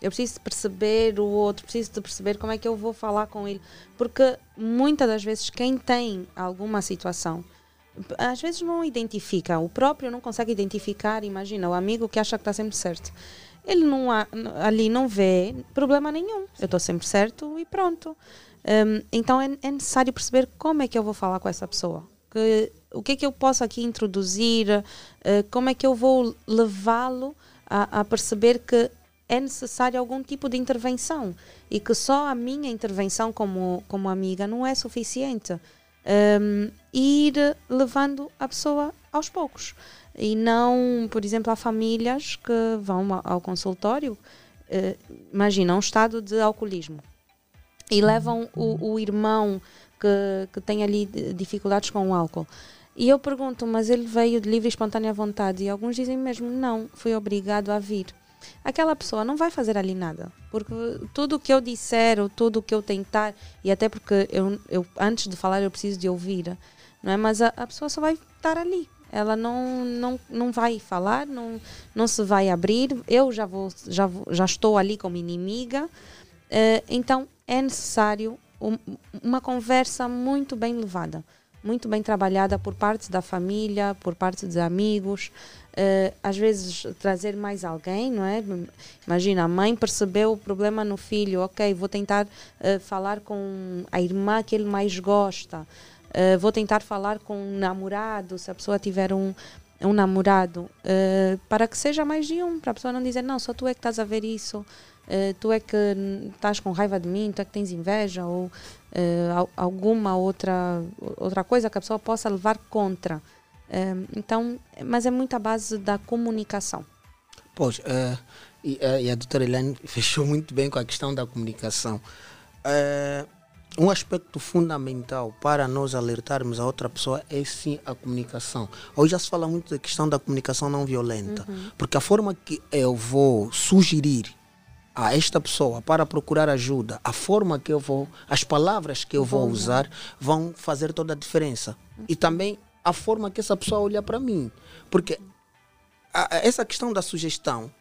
Eu preciso perceber o outro, preciso de perceber como é que eu vou falar com ele. Porque muitas das vezes quem tem alguma situação, às vezes não identifica, o próprio não consegue identificar, imagina, o amigo que acha que está sempre certo. Ele não há- ali não vê problema nenhum. Eu estou sempre certo e pronto. Hum, então é, é necessário perceber como é que eu vou falar com essa pessoa. Que o que é que eu posso aqui introduzir, uh, como é que eu vou levá-lo a, a perceber que é necessário algum tipo de intervenção e que só a minha intervenção como, como amiga não é suficiente. Um, ir levando a pessoa aos poucos e não, por exemplo, há famílias que vão ao consultório, uh, imagina um estado de alcoolismo e levam o, o irmão que, que tem ali dificuldades com o álcool. E eu pergunto, mas ele veio de livre e espontânea vontade? E alguns dizem mesmo, não, fui obrigado a vir. Aquela pessoa não vai fazer ali nada, porque tudo o que eu disser, ou tudo o que eu tentar, e até porque eu, eu antes de falar eu preciso de ouvir, não é? Mas a, a pessoa só vai estar ali, ela não, não, não vai falar, não, não se vai abrir. Eu já, vou, já, já estou ali como inimiga. Uh, então é necessário um, uma conversa muito bem levada, muito bem trabalhada por parte da família, por parte dos amigos. Uh, às vezes trazer mais alguém, não é? Imagina, a mãe percebeu o problema no filho, ok, vou tentar uh, falar com a irmã que ele mais gosta. Uh, vou tentar falar com um namorado, se a pessoa tiver um, um namorado, para que seja mais de um, para a pessoa não dizer, não, só tu é que estás a ver isso, tu é que estás com raiva de mim, tu é que tens inveja, ou alguma outra, outra coisa que a pessoa possa levar contra. então, mas é muito a base da comunicação. Pois, e, e, a doutora Helene fechou muito bem com a questão da comunicação. Uh, um aspecto fundamental para nós alertarmos a outra pessoa é sim a comunicação. Hoje já se fala muito da questão da comunicação não violenta, uhum. porque a forma que eu vou sugerir a esta pessoa para procurar ajuda, a forma que eu vou, as palavras que eu vou usar vão fazer toda a diferença. E também a forma que essa pessoa olha para mim, porque a, essa questão da sugestão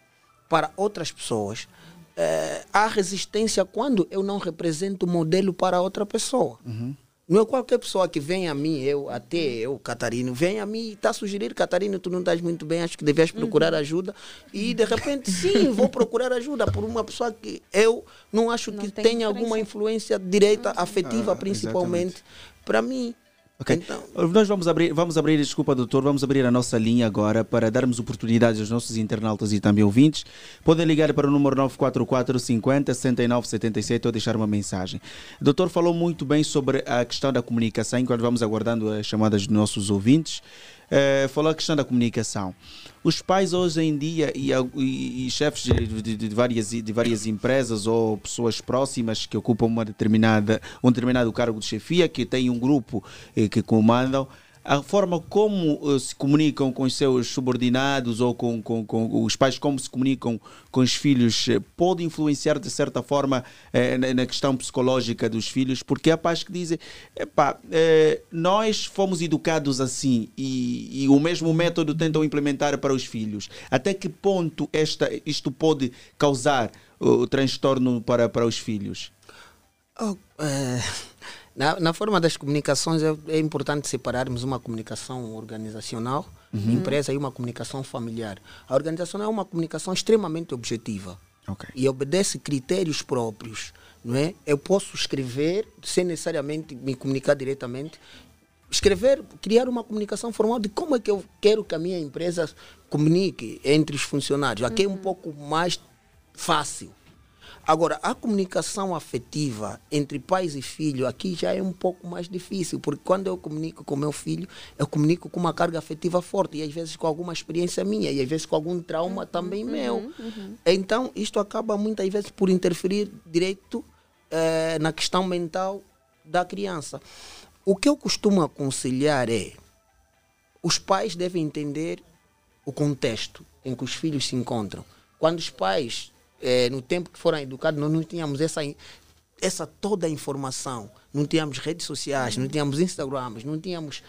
para outras pessoas é, há resistência quando eu não represento modelo para outra pessoa. Uhum. Não é qualquer pessoa que vem a mim, eu, até eu, Catarino, vem a mim e está a sugerir, Catarino, tu não estás muito bem, acho que devias procurar uhum. ajuda. E de repente, sim, vou procurar ajuda por uma pessoa que eu não acho não que tenha alguma influência direta, uhum. afetiva, ah, principalmente, para mim. Ok. Então, Nós vamos abrir, vamos abrir, desculpa, doutor, vamos abrir a nossa linha agora para darmos oportunidades aos nossos internautas e também ouvintes. Podem ligar para o número 944 50 69 77 ou deixar uma mensagem. O doutor falou muito bem sobre a questão da comunicação, enquanto vamos aguardando as chamadas dos nossos ouvintes. Uh, falou a questão da comunicação. Os pais hoje em dia e, e, e chefes de, de, de, várias, de várias empresas ou pessoas próximas que ocupam uma determinada, um determinado cargo de chefia, que têm um grupo eh, que comandam, a forma como uh, se comunicam com os seus subordinados ou com, com, com, os pais, como se comunicam com os filhos, uh, pode influenciar de certa forma uh, na, na, questão psicológica dos filhos, porque há pais que dizem: epá, nós fomos educados assim e, e, o mesmo método tentam implementar para os filhos. Até que ponto esta, isto pode causar o transtorno para, para os filhos? Oh, na, na forma das comunicações é, é, importante separarmos uma comunicação organizacional, uhum. empresa, e uma comunicação familiar. A organização é uma comunicação extremamente objetiva okay. e obedece critérios próprios. Não é? Eu posso escrever sem necessariamente me comunicar diretamente, escrever, criar uma comunicação formal de como é que eu quero que a minha empresa comunique entre os funcionários. Aqui uhum. é um uhum. pouco mais fácil. Agora, a comunicação afetiva entre pais e filho aqui já é um pouco mais difícil, porque quando eu comunico com meu filho, eu comunico com uma carga afetiva forte, e às vezes com alguma experiência minha, e às vezes com algum trauma também uhum, meu. Uhum. Então, isto acaba muitas vezes por interferir direito eh, na questão mental da criança. O que eu costumo aconselhar é: os pais devem entender o contexto em que os filhos se encontram. Quando os pais é, no tempo que foram educados, nós não tínhamos essa, essa toda a informação. Não tínhamos redes sociais, não tínhamos Instagrams, não tínhamos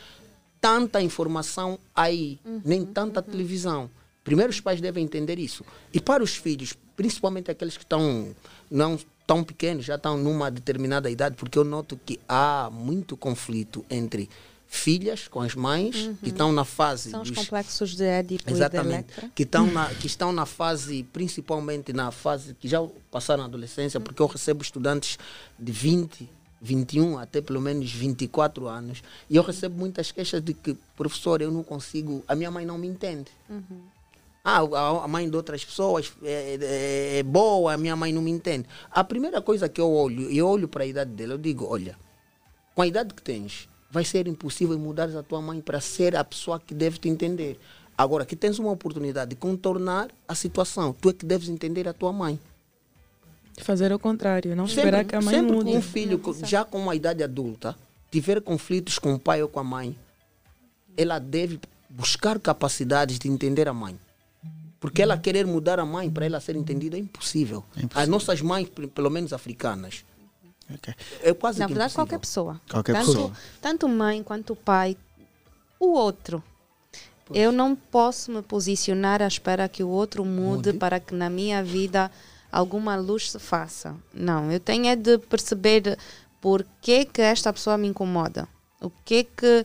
tanta informação aí, uhum, nem tanta uhum. televisão. Primeiro os pais devem entender isso. E para os filhos, principalmente aqueles que estão não tão pequenos, já estão numa determinada idade, porque eu noto que há muito conflito entre filhas com as mães uhum. que estão na fase são os complexos de Édipo exatamente e de que estão na que estão na fase principalmente na fase que já passaram a adolescência uhum. porque eu recebo estudantes de 20 21 até pelo menos 24 anos. E eu recebo muitas queixas de que, professor, eu não consigo, a minha mãe não me entende. Uhum. Ah, a- mãe de outras pessoas é, é- é boa, a minha mãe não me entende. A primeira coisa que eu olho, e eu olho para a idade dela, eu digo, olha, com a idade que tens, vai ser impossível mudar a tua mãe para ser a pessoa que deve te entender. Agora, que tens uma oportunidade de contornar a situação, tu é que deves entender a tua mãe. Fazer o contrário, não Sempre, esperar que a mãe sempre mude. que um filho, já com uma idade adulta, tiver conflitos com o pai ou com a mãe, ela deve buscar capacidades de entender a mãe. Porque ela querer mudar a mãe para ela ser entendida é impossível. As nossas mães, pe- pelo menos africanas, é quase Na verdade, impossível. qualquer pessoa. Qualquer tanto, pessoa. Tanto mãe quanto pai. O outro. Eu não posso me posicionar à espera que o outro mude, para que na minha vida alguma luz se faça. Não, eu tenho é de perceber por que, que esta pessoa me incomoda. O que que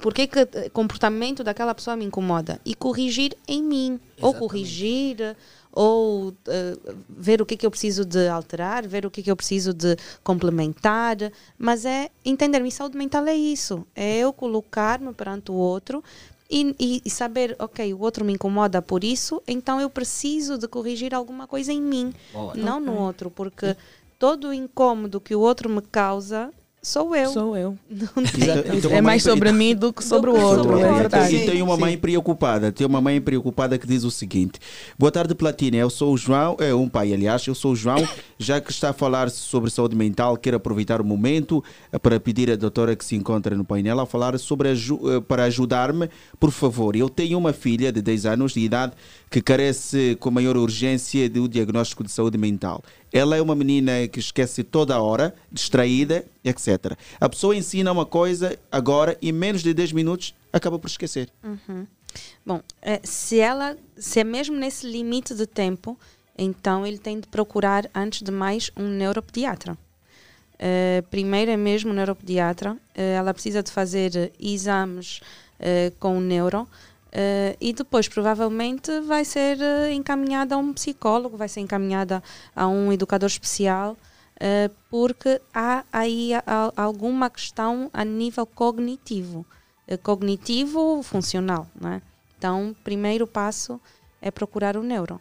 por que, que o comportamento daquela pessoa me incomoda e corrigir em mim ou corrigir ou eh, ver o que, que eu preciso de alterar, ver o que, que eu preciso de complementar, mas é entender, minha saúde mental é isso, é eu colocar-me perante o outro e, e- saber, ok, o outro me incomoda por isso, então eu preciso de corrigir alguma coisa em mim, Boa. não no Ok. outro, porque todo o incômodo que o outro me causa sou eu. Sou eu. Não Então, então É mais sobre mim do que sobre o que outro, sobre o é verdade. E tem uma mãe preocupada, tem uma mãe preocupada que diz o seguinte: Boa tarde, Platina. Eu sou o João, é um pai, aliás, eu sou o João, já que está a falar sobre saúde mental, quero aproveitar o momento eh, para pedir à doutora que se encontra no painel a falar sobre eh, para ajudar-me, por favor. Eu tenho uma filha de 10 anos de idade que carece com maior urgência do diagnóstico de saúde mental. Ela é uma menina que esquece toda a hora, distraída, etc. A pessoa ensina uma coisa agora e em menos de 10 minutos acaba por esquecer. Uhum. Bom, eh, se ela, se é mesmo nesse limite de tempo, então ele tem de procurar, antes de mais, um neuropediatra. Eh, primeiro é mesmo neuropediatra. Eh, ela precisa de fazer eh, exames eh, com o neuro. Eh, e depois, provavelmente, vai ser eh, encaminhada a um psicólogo, vai ser encaminhada a um educador especial, eh, porque há aí a- a- alguma questão a nível cognitivo eh, cognitivo funcional, não é? Então, primeiro passo é procurar o neuro.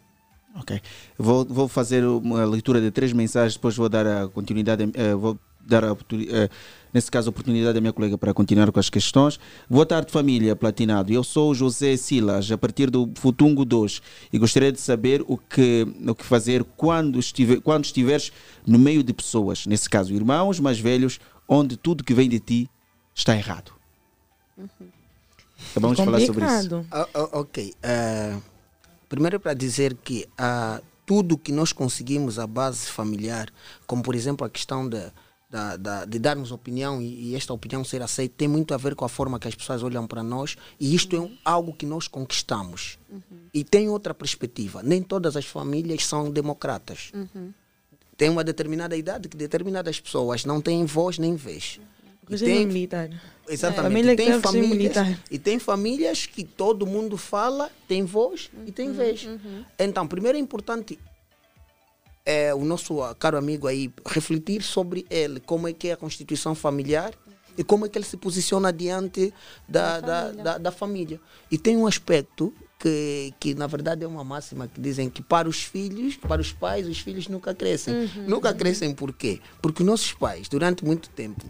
Ok. Vou, vou fazer uma leitura de três mensagens, depois vou dar a continuidade, vou dar a, eh, nesse caso a oportunidade à minha colega para continuar com as questões. Boa tarde, família Platinado. Eu sou o José Silas, a partir do Futungo 2, e gostaria de saber o que, o que fazer quando, estiver, quando estiveres no meio de pessoas, nesse caso irmãos mais velhos, onde tudo que vem de ti está errado. Acabamos de falar sobre isso. Ah, ah, ok. Ah, primeiro para dizer que tudo que nós conseguimos à base familiar, como por exemplo a questão de, da- da- de darmos opinião e, e esta opinião ser aceita, tem muito a ver com a forma que as pessoas olham para nós e isto é um- algo que nós conquistamos. E tem outra perspectiva. Nem todas as famílias são democratas. Tem uma determinada idade que determinadas pessoas não têm voz nem vez. E Regime tem- militar. Exatamente. Família E tem famílias, e tem famílias que todo mundo fala, tem voz e tem vez. Então, primeiro é importante é, o nosso ah, caro amigo aí refletir sobre ele, como é que é a constituição familiar e como é que ele se posiciona diante da, da, da, da família. E tem um aspecto que, que, na verdade, é uma máxima que dizem que para os filhos, para os pais, os filhos nunca crescem. Uhum. Nunca crescem por quê? Porque nossos pais, durante muito tempo,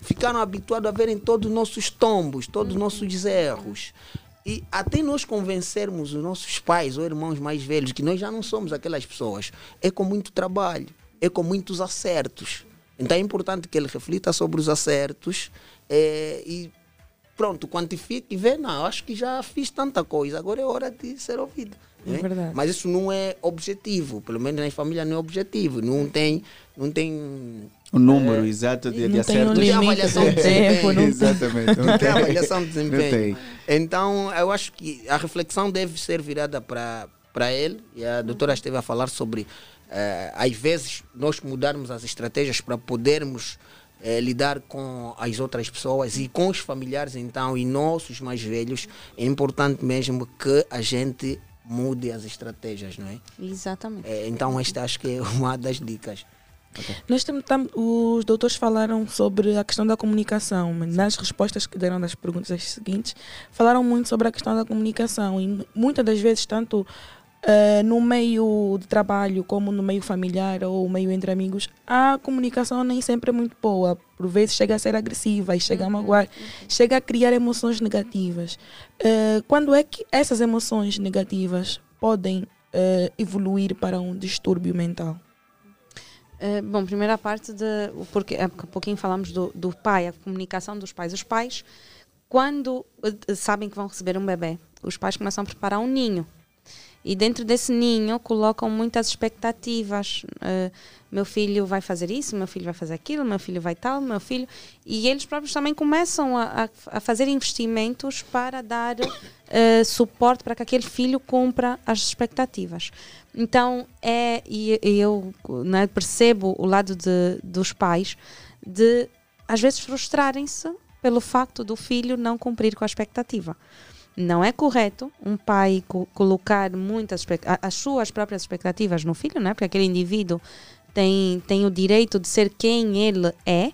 ficaram habituados a verem todos os nossos tombos, todos os nossos erros. E até nós convencermos os nossos pais ou irmãos mais velhos que nós já não somos aquelas pessoas, é com muito trabalho, é com muitos acertos. Então é importante que ele reflita sobre os acertos eh, e pronto, quantifique e vê, não, acho que já fiz tanta coisa, agora é hora de ser ouvido. É né? verdade. Mas isso não é objetivo, pelo menos na família não é objetivo, não tem, não tem O número exato de, de não tem um avaliação de desempenho. não Exatamente. não tem avaliação de desempenho. Então, eu acho que a reflexão deve ser virada para para ele, e a doutora esteve a falar sobre, eh, às vezes, nós mudarmos as estratégias para podermos eh, lidar com as outras pessoas e com os familiares, então, e nossos mais velhos, é importante mesmo que a gente mude as estratégias, não é? Exatamente. Eh, então, esta acho que é uma das dicas. Nós temos, tam- os doutores falaram sobre a questão da comunicação, mas nas respostas que deram das perguntas seguintes, falaram muito sobre a questão da comunicação e muitas das vezes, tanto eh, no meio de trabalho como no meio familiar ou meio entre amigos, a comunicação nem sempre é muito boa. Por vezes chega a ser agressiva e chega a magoar, chega a criar emoções negativas. Eh, quando é que essas emoções negativas podem eh, evoluir para um distúrbio mental? Uh, bom, primeira parte de. Porque há pouquinho falamos do, do pai, a comunicação dos pais. Os pais, quando uh, sabem que vão receber um bebê, os pais começam a preparar um ninho. E dentro desse ninho colocam muitas expectativas. Uh, meu filho vai fazer isso, meu filho vai fazer aquilo, meu filho vai tal, meu filho. E eles próprios também começam a, a, fazer investimentos para dar uh, suporte para que aquele filho cumpra as expectativas. Então, é, e, e eu né, percebo o lado de, dos pais de, às vezes, frustrarem-se pelo facto do filho não cumprir com a expectativa. Não é correto um pai co colocar muitas as suas próprias expectativas no filho, né? porque aquele indivíduo tem, tem o direito de ser quem ele é,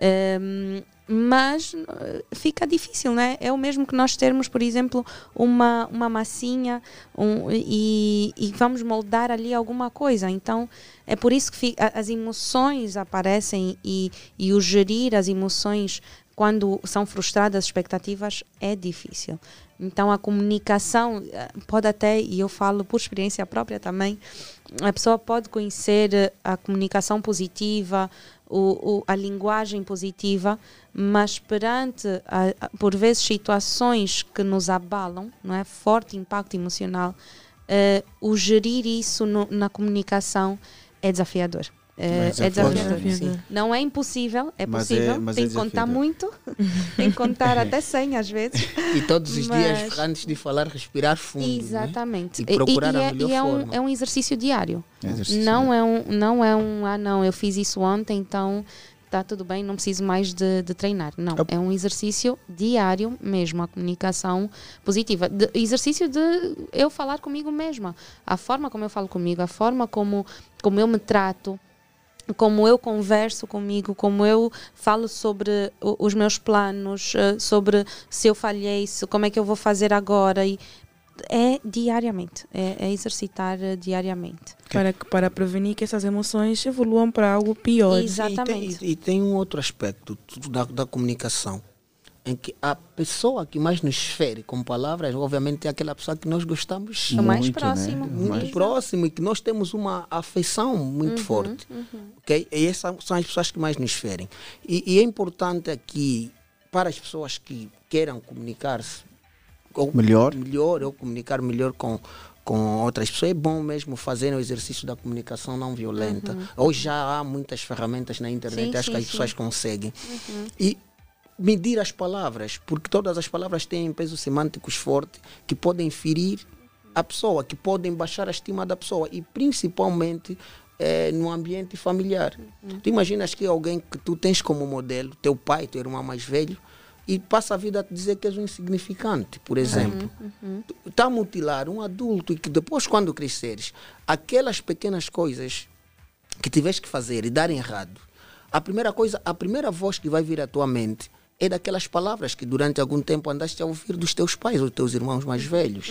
ehm, mas eh, fica difícil, né? É o mesmo que nós termos, por exemplo, uma, uma massinha um, e, e vamos moldar ali alguma coisa. Então, é por isso que as emoções aparecem e, e o gerir as emoções quando são frustradas as expectativas é difícil. Então a comunicação eh, pode até, e eu falo por experiência própria também, a pessoa pode conhecer eh, a comunicação positiva, o, o- a linguagem positiva, mas perante, a- por vezes, situações que nos abalam, não é? forte impacto emocional, eh, o gerir isso no- na comunicação é desafiador. Eh, É é desafiador. desafiador. Não é impossível, é Mas é- possível. mas tem é que contar muito, tem que contar até 100 às vezes. E todos os Mas- dias, antes de falar, respirar fundo. né? Exatamente. E procurar e, a é, melhor e é um, forma. é um exercício diário. É exercício não, é um, não é um, ah não, eu fiz isso ontem, então está tudo bem, não preciso mais de, de treinar. Não, é um exercício diário mesmo, a comunicação positiva. De- exercício de eu falar comigo mesma. A forma como eu falo comigo, a forma como, como eu me trato, como eu converso comigo, como eu falo sobre os meus planos, eh, sobre se eu falhei, se, como é que eu vou fazer agora. E é diariamente, é, é exercitar eh, diariamente. Para, que- para prevenir que essas emoções evoluam para algo pior. E tem, e- e tem um outro aspecto da, da comunicação, em que a pessoa que mais nos fere com palavras, obviamente, é aquela pessoa que nós gostamos O mais Muito, né? próximo. muito Mais- próximo e que nós temos uma afeição muito Uhum, forte. uhum. ok? E essas são as pessoas que mais nos ferem. E, e é importante aqui, para as pessoas que queiram comunicar-se Melhor. melhor ou comunicar melhor com, com outras pessoas, é bom mesmo fazer o exercício da comunicação não violenta. Uhum. Hoje já há muitas ferramentas na internet, Sim, acho que sim, as pessoas sim. conseguem. Uhum. E medir as palavras, porque todas as palavras têm pesos semânticos fortes que podem ferir a pessoa, que podem baixar a estima da pessoa e principalmente eh, no ambiente familiar. Tu imaginas que alguém que tu tens como modelo, teu pai, teu irmão mais velho, e passa a vida a te dizer que és um insignificante, por exemplo. Está a mutilar um adulto e que depois, quando cresceres, aquelas pequenas coisas que tiveres que fazer e dar errado, a primeira coisa, a primeira voz que vai vir à tua mente é daquelas palavras que durante algum tempo andaste a ouvir dos teus pais ou dos teus irmãos mais velhos.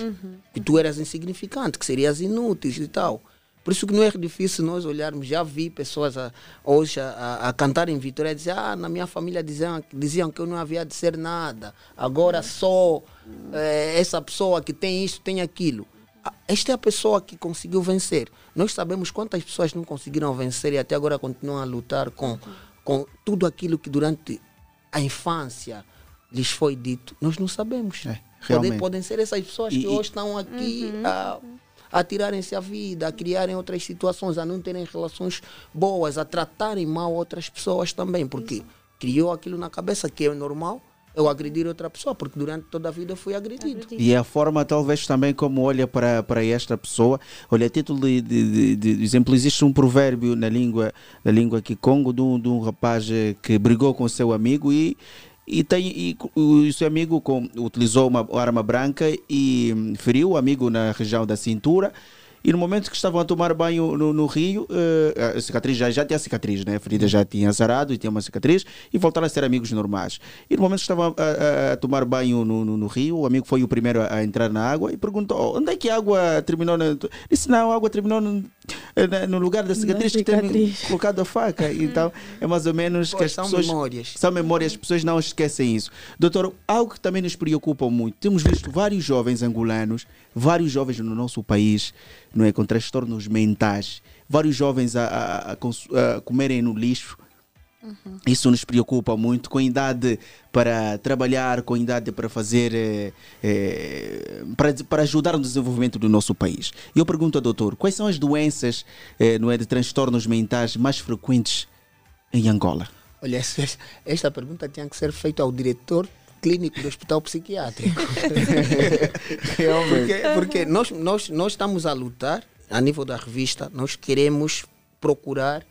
Que tu eras insignificante, que serias inútil e tal. Por isso que não é difícil nós olharmos. Já vi pessoas a- hoje a, a, a cantar em Vitória e dizer: Ah, na minha família diziam, diziam que eu não havia de ser nada. Agora só eh, essa pessoa que tem isso, tem aquilo. Esta é a pessoa que conseguiu vencer. Nós sabemos quantas pessoas não conseguiram vencer e até agora continuam a lutar com, com tudo aquilo que durante a infância lhes foi dito. Nós não sabemos. podem, realmente. podem ser essas pessoas E- que hoje estão aqui a, a tirarem-se a vida, a criarem outras situações, a não terem relações boas, a tratarem mal outras pessoas também, porque criou aquilo na cabeça que é normal eu agredir outra pessoa, porque durante toda a vida eu fui agredido. E a forma, talvez, também como olha para, para esta pessoa. Olha, a título de, de, de- de exemplo, existe um provérbio na língua, na língua Kikongo de um, de um rapaz eh, que brigou com seu amigo e, e, tem, e o seu amigo com, utilizou uma arma branca e hum, feriu o amigo na região da cintura. E no momento que estavam a tomar banho no, no rio, uh, a cicatriz já, já tinha cicatriz, né? a ferida já tinha sarado e tinha uma cicatriz, e voltaram a ser amigos normais. E no momento que estavam a, a, a tomar banho no, no, no, rio, o amigo foi o primeiro a, a, entrar na água e perguntou: onde é que a água terminou? Na... Disse: não, a água terminou no, no lugar da cicatriz, cicatriz. que tem colocado a faca. Então é mais ou menos Pô, que as são pessoas. Memórias. São memórias, as pessoas não esquecem isso. Doutor, algo que também nos preocupa muito: temos visto vários jovens angolanos, vários jovens no nosso país não é, com transtornos mentais, vários jovens a, a, a, a comerem no lixo. Uhum. Isso nos preocupa muito, com idade para trabalhar, com idade para fazer, é, é, para, para ajudar no desenvolvimento do nosso país. E eu pergunto ao doutor, quais são as doenças é, não é, de transtornos mentais mais frequentes em Angola? Olha, esta pergunta tinha que ser feita ao diretor clínico do hospital psiquiátrico. porque, porque nós, nós, nós estamos a lutar, a nível da revista, nós queremos procurar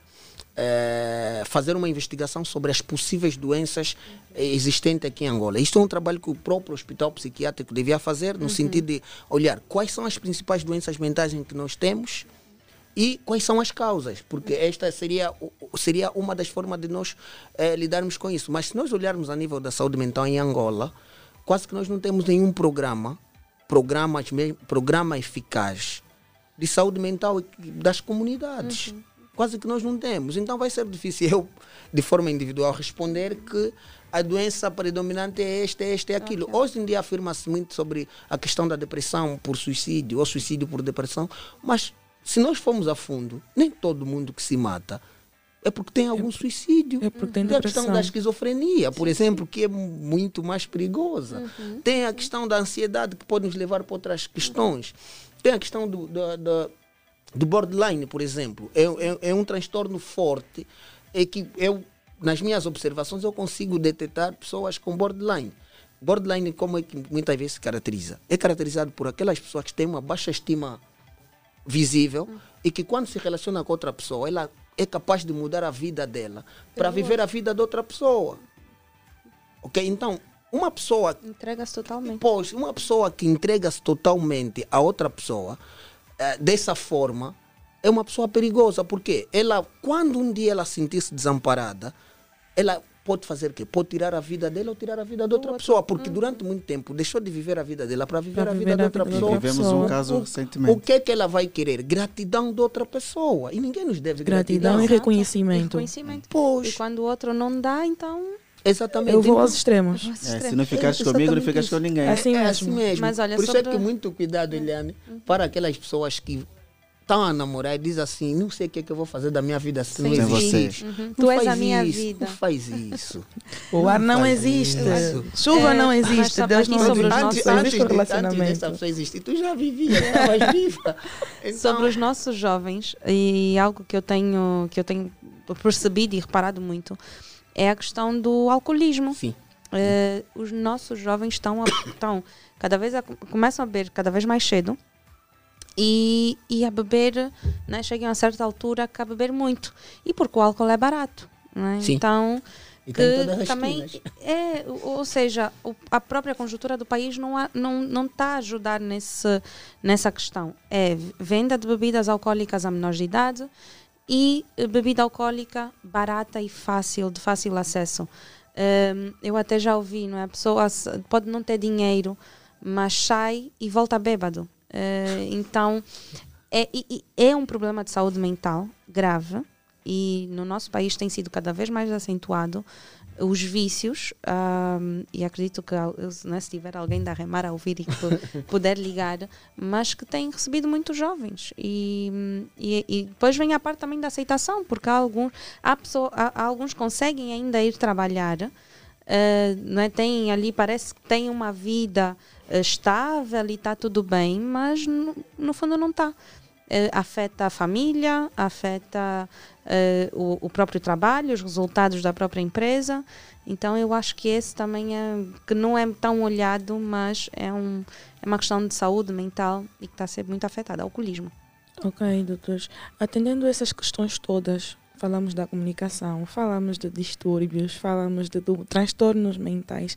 é, fazer uma investigação sobre as possíveis doenças existentes aqui em Angola. Isto é um trabalho que o próprio hospital psiquiátrico devia fazer, no uhum. sentido de olhar quais são as principais doenças mentais em que nós temos e quais são as causas, porque esta seria, seria uma das formas de nós eh, lidarmos com isso. Mas se nós olharmos a nível da saúde mental em Angola, quase que nós não temos nenhum programa, programa, programa eficaz de saúde mental das comunidades. Uhum. Quase que nós não temos. Então vai ser difícil eu, de forma individual, responder que a doença predominante é esta, é esta, é aquilo. Okay. Hoje em dia afirma-se muito sobre a questão da depressão por suicídio ou suicídio por depressão, mas se nós formos a fundo, nem todo mundo que se mata é porque tem algum é suicídio. É porque tem, tem a questão da esquizofrenia, por Sim. exemplo, que é muito mais perigosa. Uhum. Tem a questão da ansiedade, que pode nos levar para outras questões. Tem a questão do, do, do, do borderline, por exemplo. É, é, é, um transtorno forte é que eu, nas minhas observações, eu consigo detectar pessoas com borderline. Borderline, como é que muitas vezes se caracteriza? É caracterizado por aquelas pessoas que têm uma baixa estima visível uhum. e que quando se relaciona com outra pessoa, ela é capaz de mudar a vida dela para viver a vida de outra pessoa. Ok? Então, uma pessoa. Entrega-se totalmente. Pois, uma pessoa que entrega-se totalmente a outra pessoa, eh, dessa forma, é uma pessoa perigosa, porque ela, quando um dia ela sentir-se desamparada, ela pode fazer o quê? Pode tirar a vida dela ou tirar a vida de outra pessoa, porque durante muito tempo deixou de viver a vida dela para viver, a vida de outra pessoa. Tivemos um caso o, recentemente. O que é que ela vai querer? Gratidão de outra pessoa. E ninguém nos deve gratidão. Gratidão e reconhecimento. E reconhecimento. Pois. E quando o outro não dá, então... Exatamente. Eu vou aos extremos. É, se não ficares comigo, não ficas com ninguém. É assim, é assim mesmo. Mas olha, Por isso sobre... é que muito cuidado, Eliane, para aquelas pessoas que estão a namorar e diz assim, não sei o que, é que eu vou fazer da minha vida se não existe. Uhum. Tu és a minha isso, vida. Não faz isso. o ar não, não existe. Isso. Chuva é, não existe. Deus não sobre os antes, nossos antes, relacionamento. Antes dessa pessoa existir, tu já vivias, estavas viva. Então... Sobre os nossos jovens, e algo que eu tenho, que eu tenho percebido e reparado muito, é a questão do alcoolismo. Sim. Uh, os nossos jovens estão, a, estão cada vez a, começam a beber cada vez mais cedo e, e a beber, né, chegam a certa altura a beber muito. E porque o álcool é barato. Né? Então, e que também é, ou seja, a própria conjuntura do país não há, não não está a ajudar nesse nessa questão. É venda de bebidas alcoólicas a menores de idade e bebida alcoólica barata e fácil, de fácil acesso. Um, eu até já ouvi, não é? A pessoa pode não ter dinheiro, mas sai e volta bêbado. Uh, então, é, é um problema de saúde mental grave e no nosso país tem sido cada vez mais acentuado os vícios um, e acredito que né, se tiver alguém da Remar a ouvir e que puder ligar, mas que tem recebido muitos jovens e, e, e, depois vem a parte também da aceitação porque há alguns, há, pessoa, há, alguns conseguem ainda ir trabalhar uh, não é? tem ali, parece que tem uma vida estável e está tudo bem, mas no, no fundo não está. Uh, afeta a família, afeta uh, o, o, próprio trabalho, os resultados da própria empresa. Então eu acho que esse também é que não é tão olhado, mas é, um, é uma questão de saúde mental e que está a ser muito afetada, alcoolismo. Ok, doutores. Atendendo essas questões todas, falamos da comunicação, falamos de distúrbios, falamos de, transtornos mentais.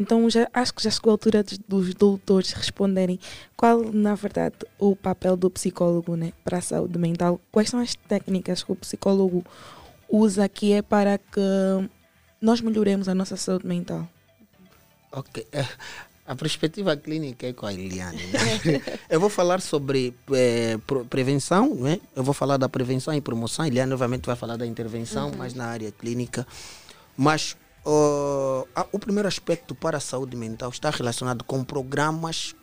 Então já, acho que já chegou a altura dos, dos doutores responderem qual, na verdade, o papel do psicólogo né, para a saúde mental. Quais são as técnicas que o psicólogo usa que é para que nós melhoremos a nossa saúde mental? Ok. A perspectiva clínica é com a Eliane. Né? Eu vou falar sobre pro- prevenção, né? eu vou falar da prevenção e promoção. A Eliane, obviamente, vai falar da intervenção, Uhum. mas na área clínica. Mas a- o primeiro aspecto para a saúde mental está relacionado com programas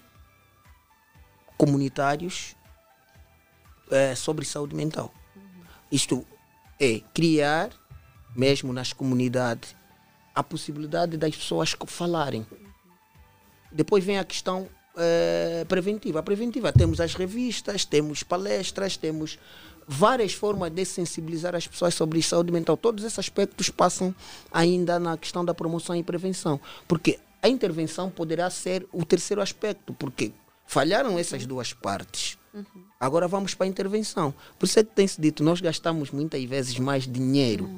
comunitários eh, sobre saúde mental. Isto é criar, mesmo nas comunidades, a possibilidade das pessoas falarem. Depois vem a questão eh, preventiva. A preventiva temos as revistas, temos palestras, temos várias formas de sensibilizar as pessoas sobre saúde mental. Todos esses aspectos passam ainda na questão da promoção e prevenção. Porque a intervenção poderá ser o terceiro aspecto, porque falharam essas duas partes. Agora vamos para a intervenção. Por isso é que tem-se dito, nós gastamos muitas vezes mais dinheiro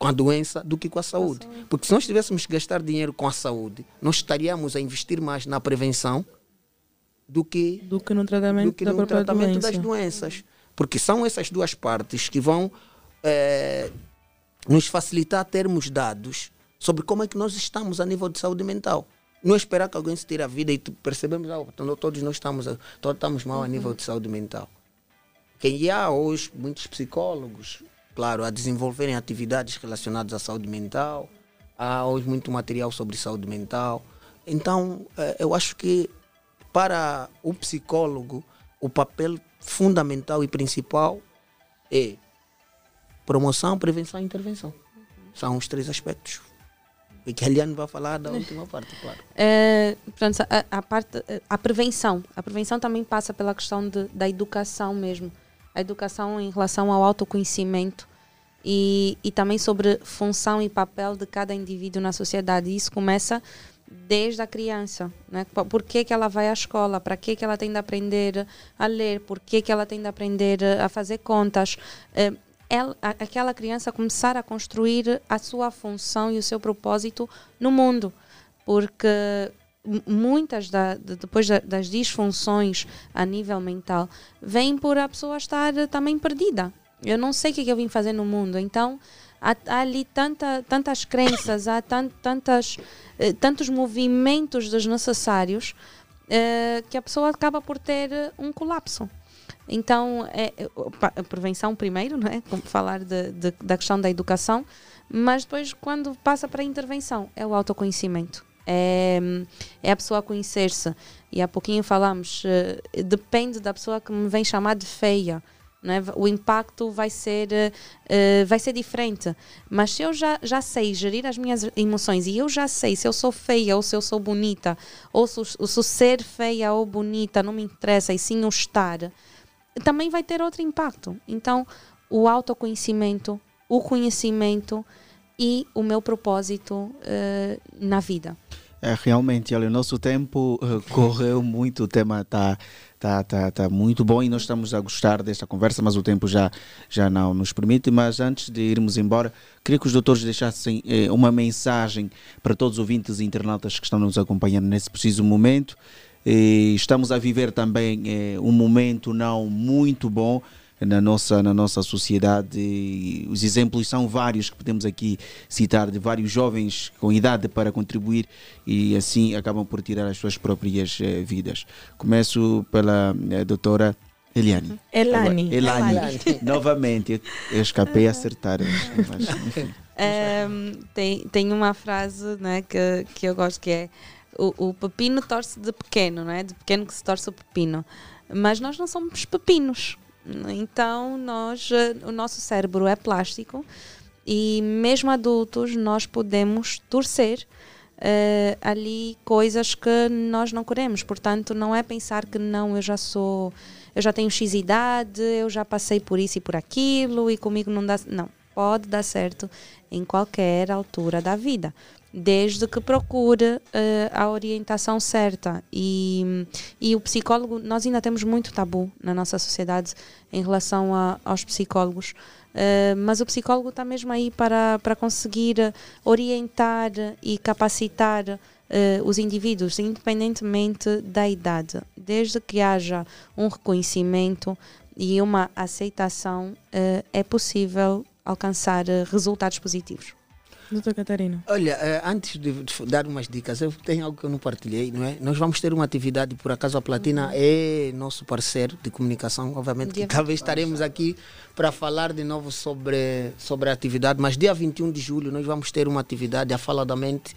com a doença do que com a saúde. Porque se nós tivéssemos que gastar dinheiro com a saúde, nós estaríamos a investir mais na prevenção do que, do que no tratamento, do que no tratamento doença. das doenças. Porque são essas duas partes que vão eh, nos facilitar termos dados sobre como é que nós estamos a nível de saúde mental. Não é esperar que alguém se tire a vida e percebemos, ah, então todos nós estamos, todos estamos mal a nível de saúde mental. Quem há hoje muitos psicólogos, claro, a desenvolverem atividades relacionadas à saúde mental, há hoje muito material sobre saúde mental. Então, eh, eu acho que para o psicólogo, o papel fundamental e principal é promoção, prevenção e intervenção. São os três aspectos. E que a Eliane vai falar da última parte, claro. É, pronto, a, a parte, a prevenção. A prevenção também passa pela questão de, da educação mesmo. A educação em relação ao autoconhecimento e, e também sobre função e papel de cada indivíduo na sociedade. Isso começa desde a criança. Né? Por- que, que ela vai à escola? Para que, que ela tem de aprender a ler? Por que, que ela tem de aprender a fazer contas? Eh, ela- aquela criança começar a construir a sua função e o seu propósito no mundo. Porque muitas da, de- depois da- das disfunções a nível mental vêm por a pessoa estar eh, também perdida. Eu não sei o que, eu vim fazer no mundo. Então, há, há ali tanta, tantas crenças, há tan, tantas, eh, tantos movimentos desnecessários eh, que a pessoa acaba por ter eh, um colapso. Então, é, é, a prevenção primeiro, não é? Como falar de, de- da questão da educação, mas depois, quando passa para a intervenção, é o autoconhecimento. É, é a pessoa conhecer-se. E há pouquinho falamos, eh, depende da pessoa que me vem chamar de feia. É? O impacto vai ser, eh, vai ser diferente. Mas se eu já, já sei gerir as minhas emoções e eu já sei se eu sou feia ou se eu sou bonita, ou se, o- se ser feia ou bonita não me interessa e sim o estar, também vai ter outro impacto. Então, o autoconhecimento, o conhecimento e o meu propósito eh, na vida. É, realmente, olha, o nosso tempo eh, correu muito, o tema está tá, tá, tá muito bom e nós estamos a gostar desta conversa, mas o tempo já, já não nos permite. Mas antes de irmos embora, queria que os doutores deixassem eh, uma mensagem para todos os ouvintes e internautas que estão nos acompanhando nesse preciso momento. E estamos a viver também eh, um momento não muito bom na nossa, na nossa sociedade. Os exemplos são vários que podemos aqui citar de vários jovens com idade para contribuir e assim acabam por tirar as suas próprias eh, vidas. Começo pela eh, doutora Eliane. Elane. Agora, Elane. Elane. Novamente, eu- escapei a acertar. Mas, enfim. Ehm, tem, tem uma frase né, que, que eu gosto que é o, o pepino torce de pequeno, não é? De pequeno que se torce o pepino. Mas nós não somos pepinos. Então, nós, eh, o nosso cérebro é plástico e mesmo adultos nós podemos torcer eh, ali coisas que nós não queremos. Portanto, não é pensar que não, eu já sou, eu já tenho X idade, eu já passei por isso e por aquilo e comigo não dá. Não, pode dar certo em qualquer altura da vida. Desde que procure eh, a orientação certa. E, e o psicólogo, nós ainda temos muito tabu na nossa sociedade em relação a, aos psicólogos. Uh, mas o psicólogo está mesmo aí para, para conseguir orientar e capacitar uh, os indivíduos, independentemente da idade. Desde que haja um reconhecimento e uma aceitação, uh, é possível alcançar resultados positivos. Doutor Catarina. Olha, eh, antes de, dar umas dicas, eu tenho algo que eu não partilhei, não é? Nós vamos ter uma atividade, por acaso a Platina uhum. é nosso parceiro de comunicação, obviamente que talvez estaremos aqui para falar de novo sobre, sobre a atividade, mas dia 21 de julho nós vamos ter uma atividade, a Fala da Mente,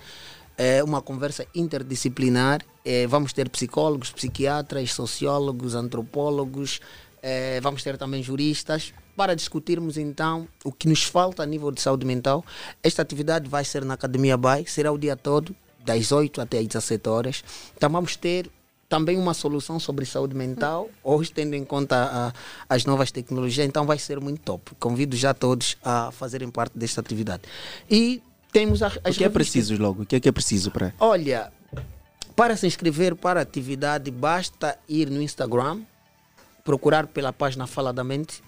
é uma conversa interdisciplinar. É, vamos ter psicólogos, psiquiatras, sociólogos, antropólogos, é, vamos ter também juristas para discutirmos então o que nos falta a nível de saúde mental. Esta atividade vai ser na Academia Bay, será o dia todo, das 8 até as 17 horas. Então vamos ter também uma solução sobre saúde mental, hoje tendo em conta a, as novas tecnologias, então vai ser muito top. Convido já todos a fazerem parte desta atividade. E temos a, as O que é revistas- preciso logo? O que é que é preciso para? Olha, para se inscrever para a atividade, basta ir no Instagram, procurar pela página Fala da Mente,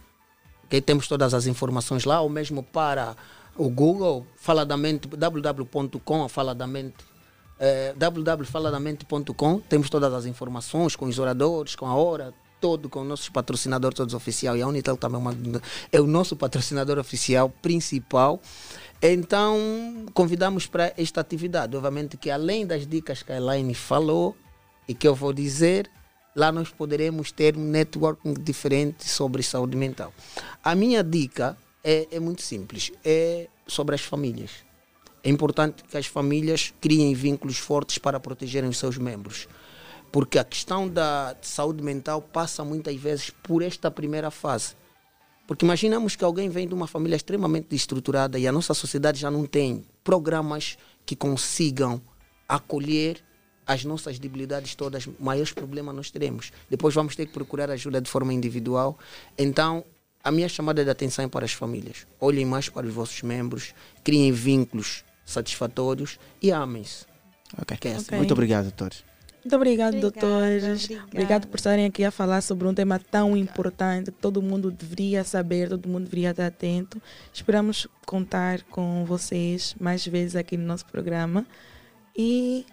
que temos todas as informações lá, ou mesmo para o Google, Fala da Mente, www.com, Fala da Mente, eh, www.faladamente.com, temos todas as informações com os oradores, com a hora, todo com nossos patrocinadores todos oficial e a Unitel também é, uma- é o nosso patrocinador oficial principal. Então, convidamos para esta atividade. Obviamente que além das dicas que a Elaine falou e que eu vou dizer, lá nós poderemos ter um networking diferente sobre saúde mental. A minha dica é, é muito simples, é sobre as famílias. É importante que as famílias criem vínculos fortes para protegerem os seus membros. Porque a questão da saúde mental passa muitas vezes por esta primeira fase. Porque imaginamos que alguém vem de uma família extremamente estruturada e a nossa sociedade já não tem programas que consigam acolher as nossas debilidades todas, maiores problemas nós teremos. Depois vamos ter que procurar ajuda de forma individual. Então, a minha chamada de atenção é para as famílias. Olhem mais para os vossos membros, criem vínculos satisfatórios e amem-se. Ok. Que é assim. Muito obrigado, doutor. Muito obrigado, doutores. Obrigado por estarem aqui a falar sobre um tema tão importante que todo mundo deveria saber, todo mundo deveria estar atento. Esperamos contar com vocês mais vezes aqui no nosso programa. E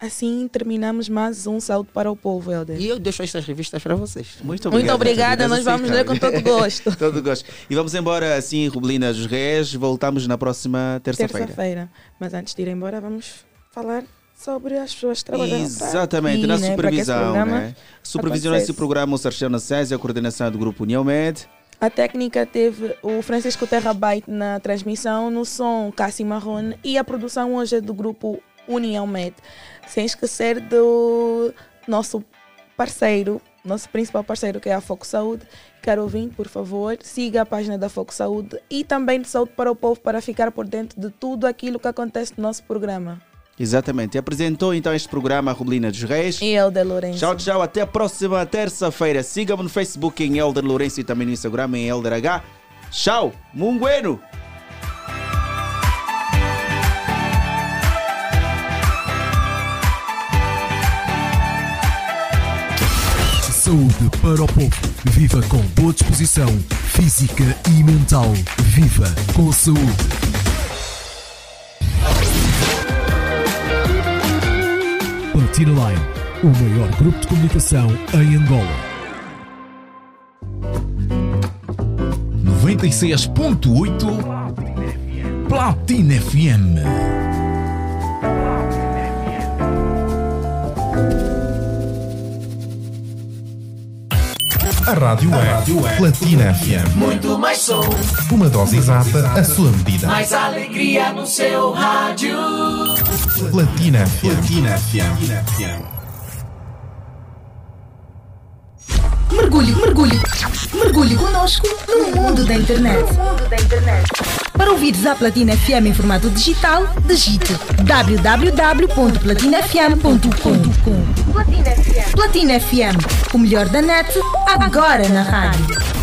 assim terminamos mais um Saúde para o Povo, Helder. E eu deixo estas revistas para vocês. Muito Muito obrigado. obrigada, nós vamos ler com todo gosto. todo gosto. E vamos embora assim, Rubelina dos Reis. Voltamos na próxima terça-feira. Terça-feira. Mas antes de ir embora, vamos falar sobre as pessoas que trabalham Exatamente, aqui, na né, supervisão. Né? Supervisionou esse programa o Sarciano César, a coordenação do Grupo União Med. A técnica teve o Francisco Terrabyte na transmissão, no som Cassi Marrone e a produção hoje é do grupo União Med. Sem esquecer do nosso parceiro, nosso principal parceiro que é a Foco Saúde. Quero ouvir, por favor, siga a página da Foco Saúde e também de Saúde para o Povo para ficar por dentro de tudo aquilo que acontece no nosso programa. Exatamente. Apresentou então este programa a Rubelina dos Reis. E Helder Lourenço. Tchau, tchau. Até a próxima terça-feira. Siga-me no Facebook em Elder Lourenço e também no Instagram em Elder H. Tchau. Mungueno. Saúde para o povo. Viva com boa disposição física e mental. Viva com saúde. Platina Line, o maior grupo de comunicação em Angola. 96.8 Platina FM. A rádio é, Platina FM. Muito mais som, Uma dose exata, a sua medida. mais alegria no seu rádio. Platina FM. Platina FM. Mergulhe, mergulhe, mergulhe conosco no mundo da internet. Para ouvires a Platina FM em formato digital, digite www.platinafm.com. Platina FM, o melhor da net, agora na rádio.